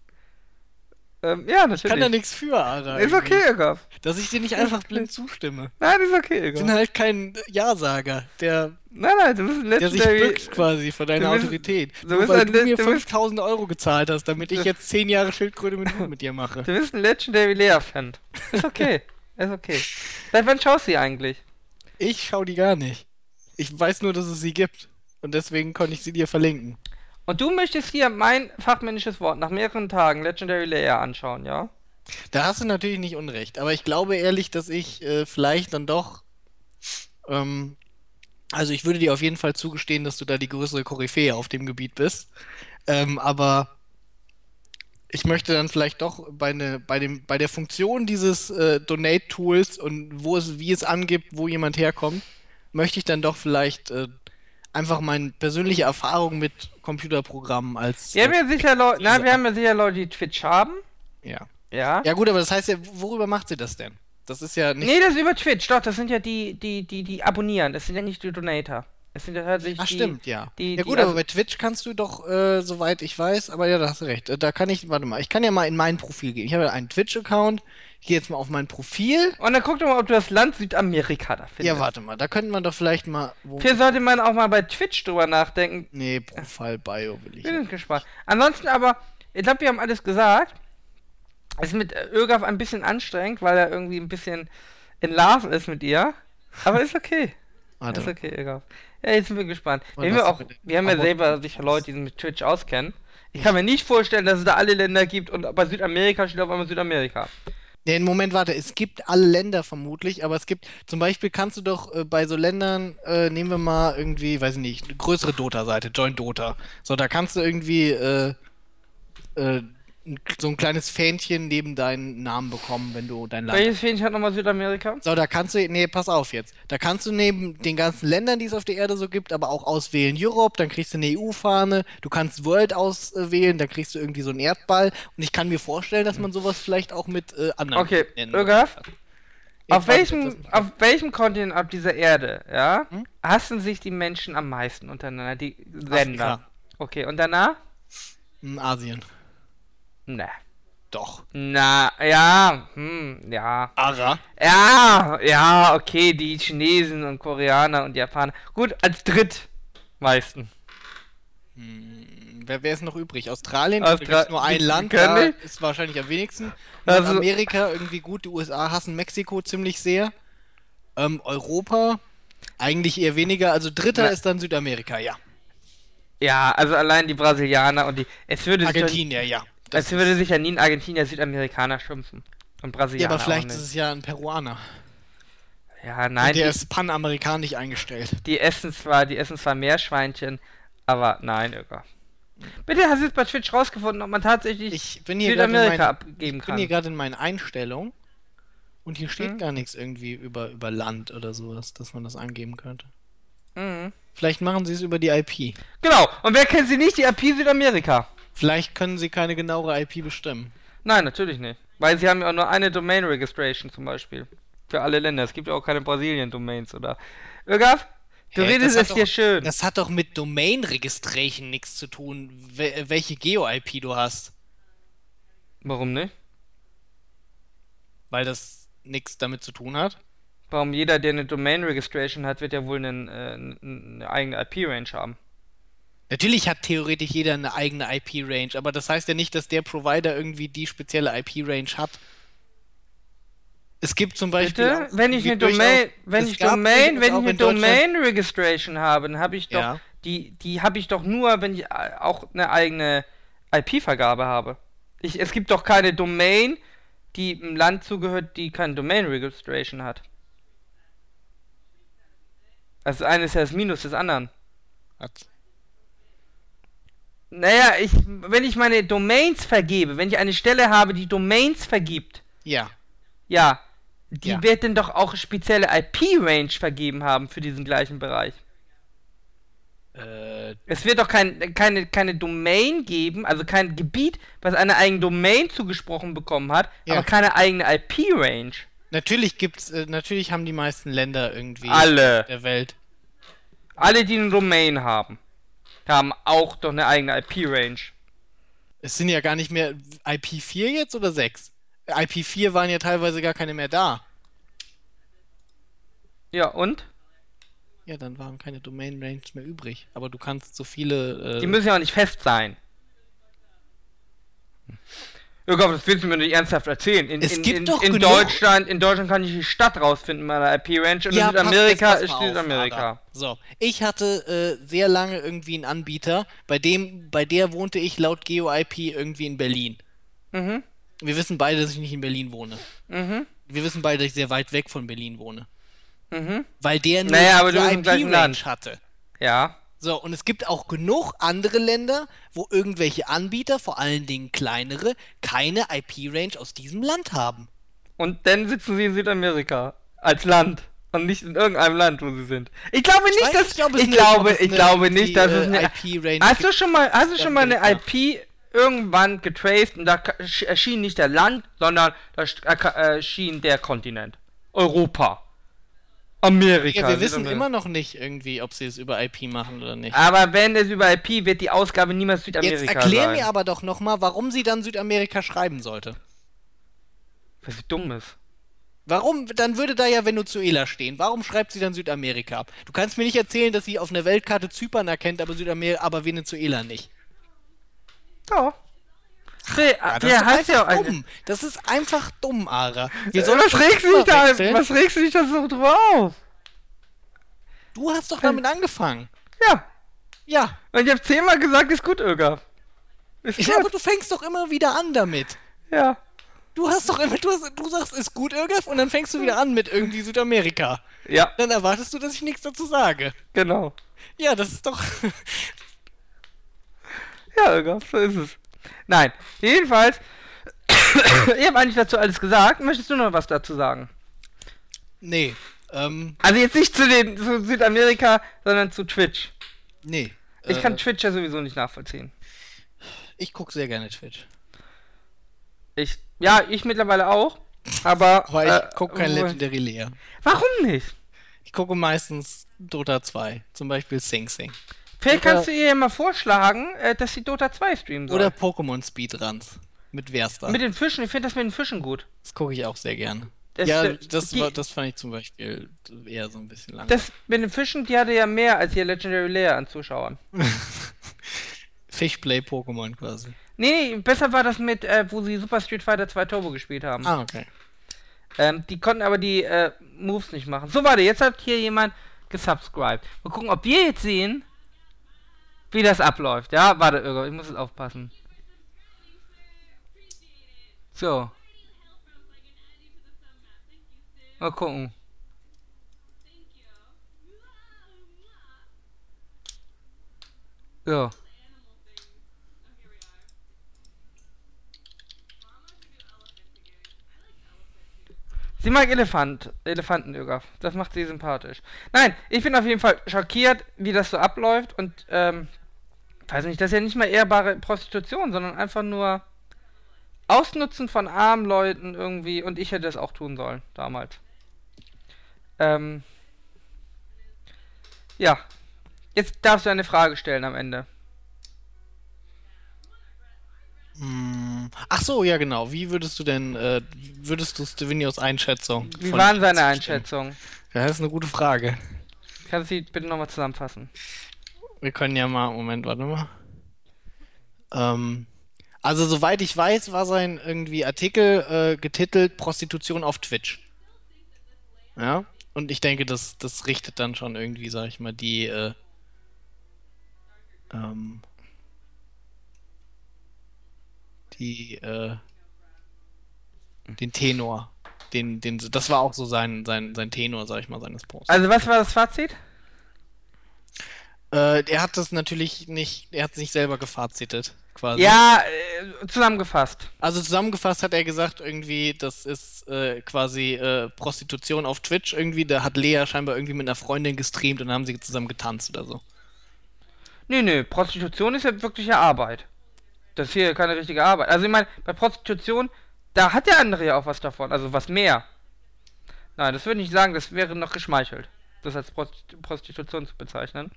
Ähm, ja, Ich kann da natürlich. nichts für, Ara. Ist okay, Irga. Dass ich dir nicht einfach blind zustimme. Nein, ist okay, Ich bin halt kein Ja-Sager, der, Nein, nein, du bist ein der sich bückt quasi vor deiner du bist- Autorität. du Nur bist weil ein du mir du bist- 5000 Euro gezahlt hast, damit ich jetzt 10 Jahre Schildkröte mit Hut mit dir mache. Du bist ein Legendary Lea-Fan. Ist okay. ist okay. Seit wann schaust du sie eigentlich? Ich schau die gar nicht. Ich weiß nur, dass es sie gibt. Und deswegen konnte ich sie dir verlinken. Und du möchtest hier mein fachmännisches Wort nach mehreren Tagen Legendary Layer anschauen, ja? Da hast du natürlich nicht unrecht, aber ich glaube ehrlich, dass ich äh, vielleicht dann doch. Ähm, also ich würde dir auf jeden Fall zugestehen, dass du da die größere Koryphäe auf dem Gebiet bist. Ähm, aber ich möchte dann vielleicht doch bei, ne, bei, dem, bei der Funktion dieses äh, Donate-Tools und wo es, wie es angibt, wo jemand herkommt, möchte ich dann doch vielleicht äh, einfach meine persönliche Erfahrung mit Computerprogrammen als. Wir haben ja sicher Leute, na, wir haben ja sicher Leute, die Twitch haben. ja. Ja. Ja gut, aber das heißt ja, worüber macht sie das denn? Das ist ja nicht. Nee, das ist über Twitch, doch, das sind ja die, die, die, die abonnieren, das sind ja nicht die Donator. Es sind ja tatsächlich Ach die. stimmt, ja. die- ja die gut, also- aber bei Twitch kannst du doch, äh, soweit ich weiß, aber ja, da hast du recht. Äh, Da kann ich, warte mal, ich kann ja mal in mein Profil gehen. Ich habe ja einen Twitch-Account. Gehe jetzt mal auf mein Profil. Und dann guck doch mal, ob du das Land Südamerika da findest. Ja, warte mal, da könnte man doch vielleicht mal. Hier sollte man auch mal bei Twitch drüber nachdenken. nee, Profile-Bio will ich. Bin gespannt. Ansonsten aber, ich glaube, wir haben alles gesagt. Es ist mit äh, Ögaf ein bisschen anstrengend, weil er irgendwie ein bisschen in Love ist mit ihr. Aber ist okay. Warte. Ist okay, Ögaf. Ja, jetzt sind wir gespannt. Wir ja was auch, wir haben ja selber sicher Leute, die sich mit Twitch auskennen. Ich kann mir nicht vorstellen, dass es da alle Länder gibt und bei Südamerika steht auf einmal Südamerika. Nee, Moment, warte, es gibt alle Länder vermutlich, aber es gibt, zum Beispiel kannst du doch äh, bei so Ländern, äh, nehmen wir mal irgendwie, weiß ich nicht, eine größere Dota-Seite, Join Dota. So, da kannst du irgendwie äh, äh, so ein kleines Fähnchen neben deinen Namen bekommen, wenn du dein Land Welches Fähnchen hat nochmal Südamerika? So, da kannst du, nee, pass auf jetzt. Da kannst du neben den ganzen Ländern, die es auf der Erde so gibt, aber auch auswählen Europe, dann kriegst du eine EU-Fahne, du kannst World auswählen, dann kriegst du irgendwie so einen Erdball. Und ich kann mir vorstellen, dass man sowas vielleicht auch mit äh, anderen Okay, hat. Auf welchem, auf welchem Kontinent auf dieser Erde, ja, Hm? hassen sich die Menschen am meisten untereinander, die Länder? Okay, und danach? In Asien. Ne. Doch. Na, ja, hm, ja. Ara. Ja, ja, okay, die Chinesen und Koreaner und Japaner. Gut, als drittmeisten. Hm, wer, wer ist noch übrig? Australien? Austra- nur ein Land, da ist wahrscheinlich am wenigsten. Also- Amerika irgendwie gut, die USA hassen Mexiko ziemlich sehr. Ähm, Europa eigentlich eher weniger. Also dritter Na- ist dann Südamerika, ja. Ja, also allein die Brasilianer und die. Es würde sich, Argentinien, ja. Doch- es würde sich ja nie ein Argentinier Südamerikaner schimpfen. Und ja, Brasilianer. aber vielleicht ist es ja ein Peruaner. Ja, nein, der die, ist panamerikanisch eingestellt. die essen zwar, die essen zwar Meerschweinchen, aber nein, Öger. Bitte hast du jetzt bei Twitch rausgefunden, ob man tatsächlich Ich bin hier Südamerika mein, abgeben ich bin kann. hier gerade in meinen Einstellungen und hier steht Hm. gar nichts irgendwie über, über Land oder sowas, dass man das angeben könnte. Mhm. Vielleicht machen sie es über die IP. Genau, und wer kennt sie nicht? Die IP Südamerika. Vielleicht können sie keine genauere IP bestimmen. Nein, natürlich nicht. Weil sie haben ja auch nur eine Domain Registration zum Beispiel. Für alle Länder. Es gibt ja auch keine Brasilien-Domains oder. Ögaf, Du Hä, redest das es doch- schön. Das hat doch mit Domain Registration nichts zu tun, wel- welche Geo-IP du hast. Warum nicht? Weil das nichts damit zu tun hat. Warum jeder, der eine Domain Registration hat, wird ja wohl einen, äh, eine eigene IP-Range haben. Natürlich hat theoretisch jeder eine eigene IP-Range, aber das heißt ja nicht, dass der Provider irgendwie die spezielle IP-Range hat. Es gibt zum Beispiel. Bitte? Wenn ich eine Domain, wenn ich Domain, wenn ich eine Domain Registration habe, dann habe ich doch Ja. die, die habe ich doch nur, wenn ich äh, auch eine eigene IP-Vergabe habe. Ich, es gibt doch keine Domain, die einem Land zugehört, die keine Domain Registration hat. Also das eine ist ja das Minus des anderen. Hat. Naja, ich, wenn ich meine Domains vergebe, wenn ich eine Stelle habe, die Domains vergibt, Ja. ja, die Ja. wird dann doch auch spezielle IP-Range vergeben haben für diesen gleichen Bereich. Äh, Es wird doch kein, keine, keine Domain geben, also kein Gebiet, was eine eigene Domain zugesprochen bekommen hat, Ja. aber keine eigene IP-Range. natürlich gibt's, äh, natürlich haben die meisten Länder irgendwie Alle. der Welt. Alle, die eine Domain haben, haben auch doch eine eigene IP-Range. Es sind ja gar nicht mehr IP4 jetzt oder 6? IP4 waren ja teilweise gar keine mehr da. Ja, und? Ja, dann waren keine Domain Ranges mehr übrig. Aber du kannst so viele. Äh, Die müssen ja auch nicht fest sein. Ja Gott, das willst du mir nicht ernsthaft erzählen. In, Es in, gibt in, doch in genug- Deutschland, in Deutschland kann ich die Stadt rausfinden mit meiner IP-Range und Ja, in Südamerika ist auf, Südamerika. Ada. So, ich hatte äh, sehr lange irgendwie einen Anbieter, bei dem, bei der wohnte ich laut GeoIP irgendwie in Berlin. Mhm, Wir wissen beide, dass ich nicht in Berlin wohne. mhm, Wir wissen beide, dass ich sehr weit weg von Berlin wohne. mhm. Weil der nur Naja, aber IP-Range hatte. Ja. So, und es gibt auch genug andere Länder, wo irgendwelche Anbieter, vor allen Dingen kleinere, keine IP-Range aus diesem Land haben. Und dann sitzen sie in Südamerika. Als Land. Und nicht in irgendeinem Land, wo sie sind. Ich glaube nicht, weiß dass. nicht, es ich eine- glaube, es ich glaube nicht, dass es äh, eine. IP-Range Hast du gibt. schon mal, hast du schon mal eine. IP irgendwann getraced und da erschien nicht der Land, sondern da äh, ka- erschien der Kontinent. Europa. Amerika. Ja, wir wissen Südamerika. immer noch nicht irgendwie, ob sie es über IP machen oder nicht. Aber wenn es über IP wird die Ausgabe niemals Südamerika Jetzt erklär sein. mir aber doch nochmal, warum sie dann Südamerika schreiben sollte. Was sie dumm ist. Warum? Dann würde da ja Venezuela stehen. Warum schreibt sie dann Südamerika ab? Du kannst mir nicht erzählen, dass sie auf einer Weltkarte Zypern erkennt, aber Südamerika, aber Venezuela nicht. Ja. Der, Ja, das ist heißt ja auch dumm. Das ist einfach dumm, Ara. Wir Was sollten regst du das dich da? Was regst du dich da so drüber auf? Du hast doch damit angefangen. Ja. Ja. Und ich habe zehnmal gesagt, ist gut, Öger. Ist Ich gut. glaube, du fängst doch immer wieder an damit. Ja. Du hast doch immer, du, hast, du sagst, ist gut, Irgaf, und dann fängst du wieder an mit irgendwie Südamerika. Ja, Dann erwartest du, dass ich nichts dazu sage. genau. Ja, das ist doch. Ja, Öger, so ist es. Nein, jedenfalls, ich habe eigentlich dazu alles gesagt. Möchtest du noch was dazu sagen? nee. Ähm, Also jetzt nicht zu den zu Südamerika, sondern zu Twitch. nee. Ich Äh, kann Twitch ja sowieso nicht nachvollziehen. Ich gucke sehr gerne Twitch. Ich, ja, ich mittlerweile auch. Aber, Aber ich äh, gucke kein Legendary Layer. Warum nicht? Ich gucke meistens Dota 2. Zum Beispiel Sing Sing. Vielleicht kannst du ihr ja mal vorschlagen, äh, dass sie Dota 2 streamen soll. Oder Pokémon Speedruns. Mit Verstar. mit den Fischen, ich finde das mit den Fischen gut. Das gucke ich auch sehr gerne. Das- ja, das- das, die- war, das fand ich zum Beispiel eher so ein bisschen lang. Das mit den Fischen, die hatte ja mehr als ihr Legendary Layer an Zuschauern. Fishplay Pokémon quasi. Nee, nee, besser war das mit, äh, wo sie Super Street Fighter 2 Turbo gespielt haben. Ah, okay. Ähm, die konnten aber die äh, Moves nicht machen. So, warte, jetzt hat hier jemand gesubscribed. Mal gucken, ob wir jetzt sehen, wie das abläuft. Ja, warte, Irgo, ich muss jetzt aufpassen. So. Mal gucken. So. Sie mag Elefant, Elefanten, Ögaf. Das macht sie sympathisch. Nein, ich bin auf jeden Fall schockiert, wie das so abläuft und, ähm, weiß nicht, das ist ja nicht mal ehrbare Prostitution, sondern einfach nur Ausnutzen von armen Leuten irgendwie und ich hätte das auch tun sollen, damals. Ähm, Ja. Jetzt darfst du eine Frage stellen am Ende. Hm. Ach so, ja genau. Wie würdest du denn, äh, würdest du Stevenios Einschätzung? Wie waren seine? Einschätzungen? Ja, das ist eine gute Frage. Kannst du sie bitte nochmal zusammenfassen? Wir können ja mal, Moment, warte mal. Ähm, also soweit ich weiß, war sein irgendwie Artikel äh, getitelt Prostitution auf Twitch. Ja, und ich denke, das, das richtet dann schon irgendwie, sag ich mal, die äh, ähm, die äh, den Tenor. Den, den, das war auch so sein, sein, sein Tenor, sag ich mal, seines Posts. Also, was war das Fazit? Äh, er hat das natürlich nicht, er hat es nicht selber gefazitet, quasi. Ja, äh, zusammengefasst. Also zusammengefasst hat er gesagt, irgendwie, das ist äh, quasi äh, Prostitution auf Twitch irgendwie. Da hat Lea scheinbar irgendwie mit einer Freundin gestreamt und dann haben sie zusammen getanzt oder so. Nee, nee, Prostitution ist ja wirkliche Arbeit. Das ist hier keine richtige Arbeit. Also ich meine, bei Prostitution, da hat der andere ja auch was davon, also was mehr. Nein, das würde ich nicht sagen, das wäre noch geschmeichelt, das als Prost- Prostitution zu bezeichnen.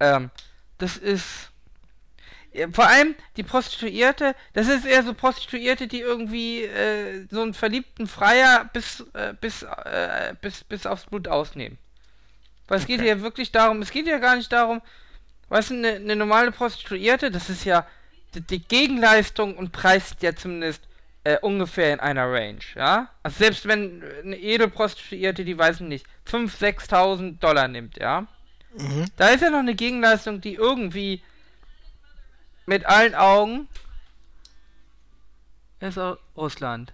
Ähm, das ist. Ja, vor allem die Prostituierte, das ist eher so Prostituierte, die irgendwie äh, so einen verliebten Freier bis, äh, bis, äh, bis, bis aufs Blut ausnehmen. Weil es geht Okay. hier wirklich darum, es geht ja gar nicht darum, weißt du, eine, eine normale Prostituierte, das ist ja, die, die Gegenleistung und Preis ist ja zumindest äh, ungefähr in einer Range, ja? Also selbst wenn eine Edelprostituierte, die weiß ich nicht, 5.000, 6.000 Dollar nimmt, ja? Mhm. Da ist ja noch eine Gegenleistung, die irgendwie mit allen Augen ist Russland.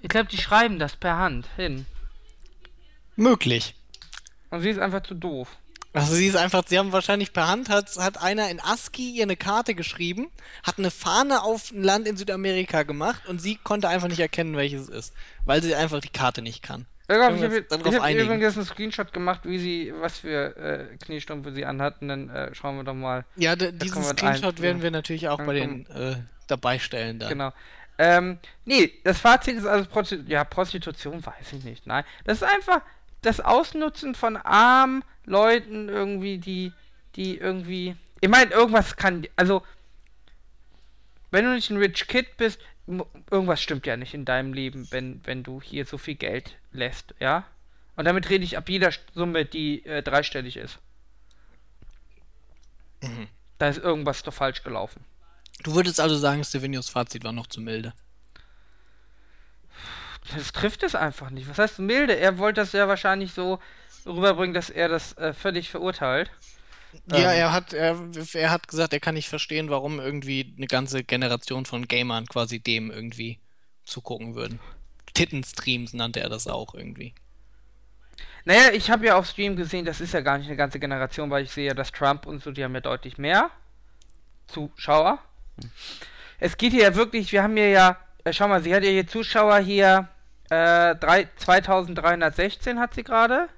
Ich glaube, die schreiben das per Hand hin. Möglich. Und sie ist einfach zu doof. Also sie ist einfach, sie haben wahrscheinlich per Hand, hat, hat einer in ASCII ihr eine Karte geschrieben, hat eine Fahne auf ein Land in Südamerika gemacht und sie konnte einfach nicht erkennen, welches es ist, weil sie einfach die Karte nicht kann. Ich glaube, ich habe uns darauf hab übrigens einen Screenshot gemacht, wie sie, was für äh, Kniestrümpfe sie anhatten. Dann äh, schauen wir doch mal. Ja, diesen Screenshot ein- werden wir natürlich auch bei den äh, dabei stellen dann. Genau. Ähm, nee, das Fazit ist also, Prosti ja, Prostitution weiß ich nicht, nein. Das ist einfach das Ausnutzen von armen Leuten irgendwie, die, die irgendwie, ich meine, irgendwas kann, also, wenn du nicht ein Rich Kid bist, irgendwas stimmt ja nicht in deinem Leben, wenn, wenn du hier so viel Geld lässt, ja? Und damit rede ich ab jeder Summe, die äh, dreistellig ist. Mhm. Da ist irgendwas doch falsch gelaufen. Du würdest also sagen, Stevenios Fazit war noch zu milde. Das trifft es einfach nicht. Was heißt milde? Er wollte das ja wahrscheinlich so rüberbringen, dass er das äh, völlig verurteilt. Ja, Ähm. er hat, er, er hat gesagt, er kann nicht verstehen, warum irgendwie eine ganze Generation von Gamern quasi dem irgendwie zugucken würden. Tittenstreams nannte er das auch irgendwie. Naja, ich habe ja auf Stream gesehen, das ist ja gar nicht eine ganze Generation, weil ich sehe ja, dass Trump und so, die haben ja deutlich mehr Zuschauer. Es geht hier ja wirklich, wir haben hier ja, äh, schau mal, sie hat ja hier Zuschauer hier, äh, drei, 2316 hat sie gerade.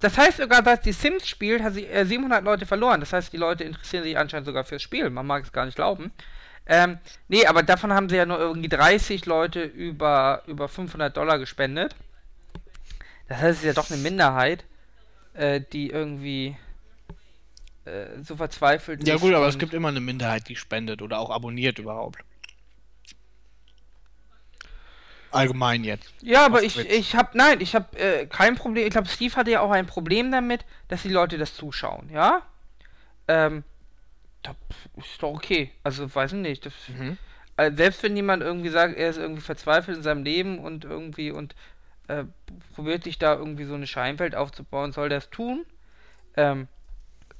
Das heißt sogar, dass die Sims spielt, hat sie äh, 700 Leute verloren. Das heißt, die Leute interessieren sich anscheinend sogar fürs Spiel. Man mag es gar nicht glauben. Ähm, nee, aber davon haben sie ja nur irgendwie 30 Leute über, über 500 Dollar gespendet. Das heißt, es ist ja doch eine Minderheit, äh, die irgendwie äh, so verzweifelt Ja ist gut, aber es gibt immer eine Minderheit, die spendet oder auch abonniert überhaupt. Allgemein jetzt. Ja, aber ich, Twitch. ich hab, nein, ich hab äh, kein Problem. Ich glaube, Steve hatte ja auch ein Problem damit, dass die Leute das zuschauen, ja? Ähm, da, ist doch okay. Also, weiß ich nicht. Das, Mhm. äh, selbst wenn jemand irgendwie sagt, er ist irgendwie verzweifelt in seinem Leben und irgendwie und äh, probiert sich da irgendwie so eine Scheinwelt aufzubauen, soll das tun. Ähm,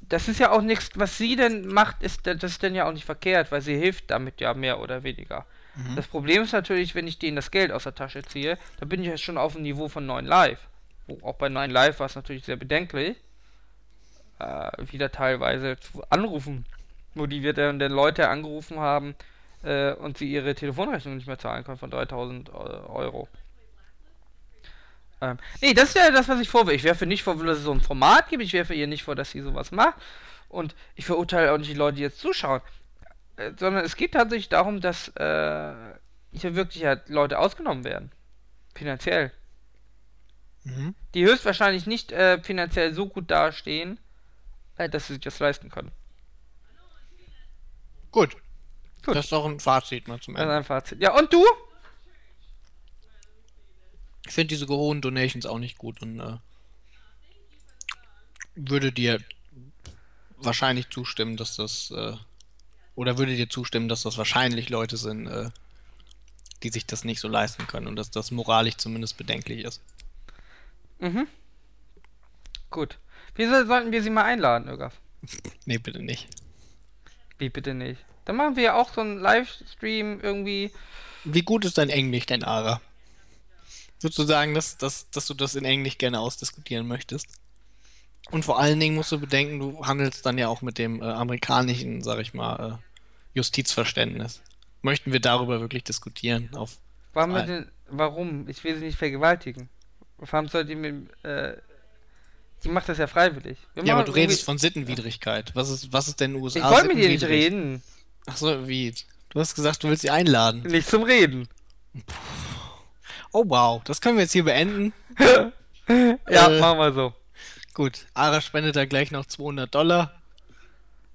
das ist ja auch nichts, was sie denn macht, ist das ist denn ja auch nicht verkehrt, weil sie hilft damit ja mehr oder weniger. Mhm. Das Problem ist natürlich, wenn ich denen das Geld aus der Tasche ziehe, dann bin ich ja schon auf dem Niveau von 9 Live. Wo auch bei 9 Live war es natürlich sehr bedenklich, äh, wieder teilweise zu Anrufen motiviert und dann Leute angerufen haben äh, und sie ihre Telefonrechnung nicht mehr zahlen können von 3000 äh, Euro. Ähm, nee, das ist ja das, was ich vorwerfe. Ich werfe nicht vor, dass es so ein Format gibt. Ich werfe ihr nicht vor, dass sie sowas macht. Und ich verurteile auch nicht die Leute, die jetzt zuschauen. Äh, sondern es geht tatsächlich darum, dass äh, hier wirklich halt Leute ausgenommen werden. Finanziell. Mhm. die höchstwahrscheinlich nicht äh, finanziell so gut dastehen, äh, dass sie sich das leisten können. Gut. Gut. Das ist doch ein Fazit mal zum Das ist Ende. ein Fazit. Ja, und du? Ich finde diese hohen Donations auch nicht gut und äh, würde dir wahrscheinlich zustimmen, dass das äh, oder würde dir zustimmen, dass das wahrscheinlich Leute sind, äh, die sich das nicht so leisten können und dass das moralisch zumindest bedenklich ist. Mhm. Gut. Wieso sollten wir sie mal einladen, Ögaf? Nee, bitte nicht. Wie bitte nicht? Dann machen wir ja auch so einen Livestream irgendwie. Wie gut ist dein Englisch denn, Ara? Würdest du sagen, dass, dass, dass du das in Englisch gerne ausdiskutieren möchtest? Und vor allen Dingen musst du bedenken, du handelst dann ja auch mit dem äh, amerikanischen, sag ich mal, äh, Justizverständnis. Möchten wir darüber wirklich diskutieren? Auf Warum, denn, warum? Ich will sie nicht vergewaltigen. Warum soll die mit. Äh, die macht das ja freiwillig. Wir ja, aber du redest von Sittenwidrigkeit. Was ist, was ist denn USA Ich wollte mit dir nicht reden. Achso, wie? Du hast gesagt, du willst sie einladen. Nicht zum Reden. Oh wow, das können wir jetzt hier beenden. Ja, Äh. machen wir so. Gut, Ara spendet da gleich noch 200 Dollar.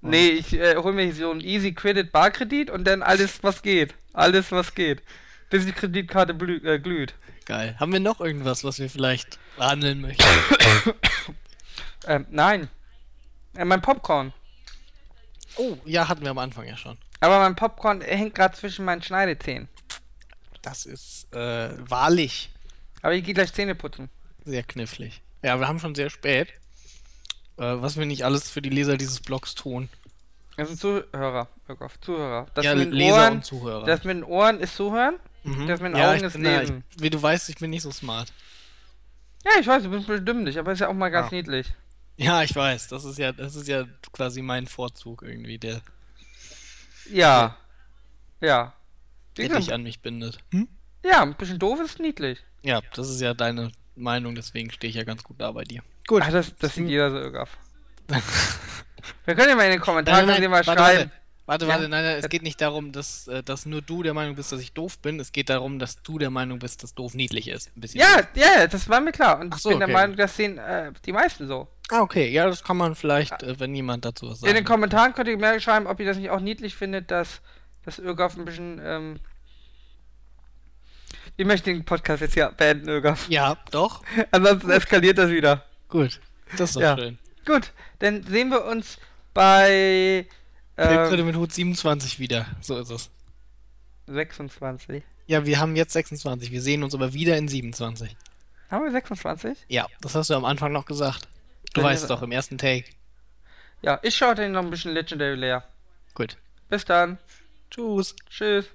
Nee, ich äh, hol mir so einen Easy Credit Barkredit und dann alles, was geht. Alles, was geht. Bis die Kreditkarte blü äh, glüht. Geil. Haben wir noch irgendwas, was wir vielleicht behandeln möchten? Ähm, nein. Äh, mein Popcorn. Oh, ja, hatten wir am Anfang ja schon. Aber mein Popcorn hängt gerade zwischen meinen Schneidezähnen. Das ist äh, wahrlich Aber ich gehe gleich Zähne putzen. sehr knifflig. Ja, wir haben schon sehr spät. Äh, was wir nicht alles für die Leser dieses Blogs tun. Sind Zuhörer, Birkoff, Zuhörer. Das ja, mit den Leser Ohren, und Zuhörer. das mit den Ohren ist Zuhören. Mhm. das mit den ja, Augen ist bin Lesen. Ich, wie du weißt, ich bin nicht so smart. Ja, ich weiß, du bist bestimmt aber ist ja auch mal ganz Ah. niedlich. Ja, ich weiß. Das ist ja, das ist ja quasi mein Vorzug irgendwie, der, Ja. Ja. Der dich an mich bindet. ja, ein bisschen doof ist niedlich. Ja, das ist ja deine Meinung, deswegen stehe ich ja ganz gut da bei dir. Gut. Ach, das, das sieht jeder so irgaff. Wir können ja mal in den Kommentaren Nein, nein, ihr mal warte, schreiben. Warte, Ja. warte, nein, nein, es geht nicht darum, dass, äh, dass nur du der Meinung bist, dass ich doof bin. Es geht darum, dass du der Meinung bist, dass doof niedlich ist. Ja, ja, ja, das war mir klar. Und Ach so, ich bin der okay. Meinung, das sehen äh, die meisten so. Ah, okay. Ja, das kann man vielleicht, äh, wenn jemand dazu was In den sagt. Kommentaren könnt ihr mehr schreiben, ob ihr das nicht auch niedlich findet, dass das Irgaff ein bisschen. Ähm ich möchte den Podcast jetzt hier beenden, Irgaff. Ja, doch. Ansonsten eskaliert das wieder. Gut. Das ist doch Ja. schön. Gut, dann sehen wir uns bei äh, mit Hut 27 wieder. So ist es. 26. Ja, wir haben jetzt 26. Wir sehen uns aber wieder in 27. Haben wir 26? Ja, das hast du am Anfang noch gesagt. Du Dann weißt ist- doch, im ersten Take. Ja, ich schaue den noch ein bisschen Legendary leer. Gut. Bis dann. Tschüss. Tschüss.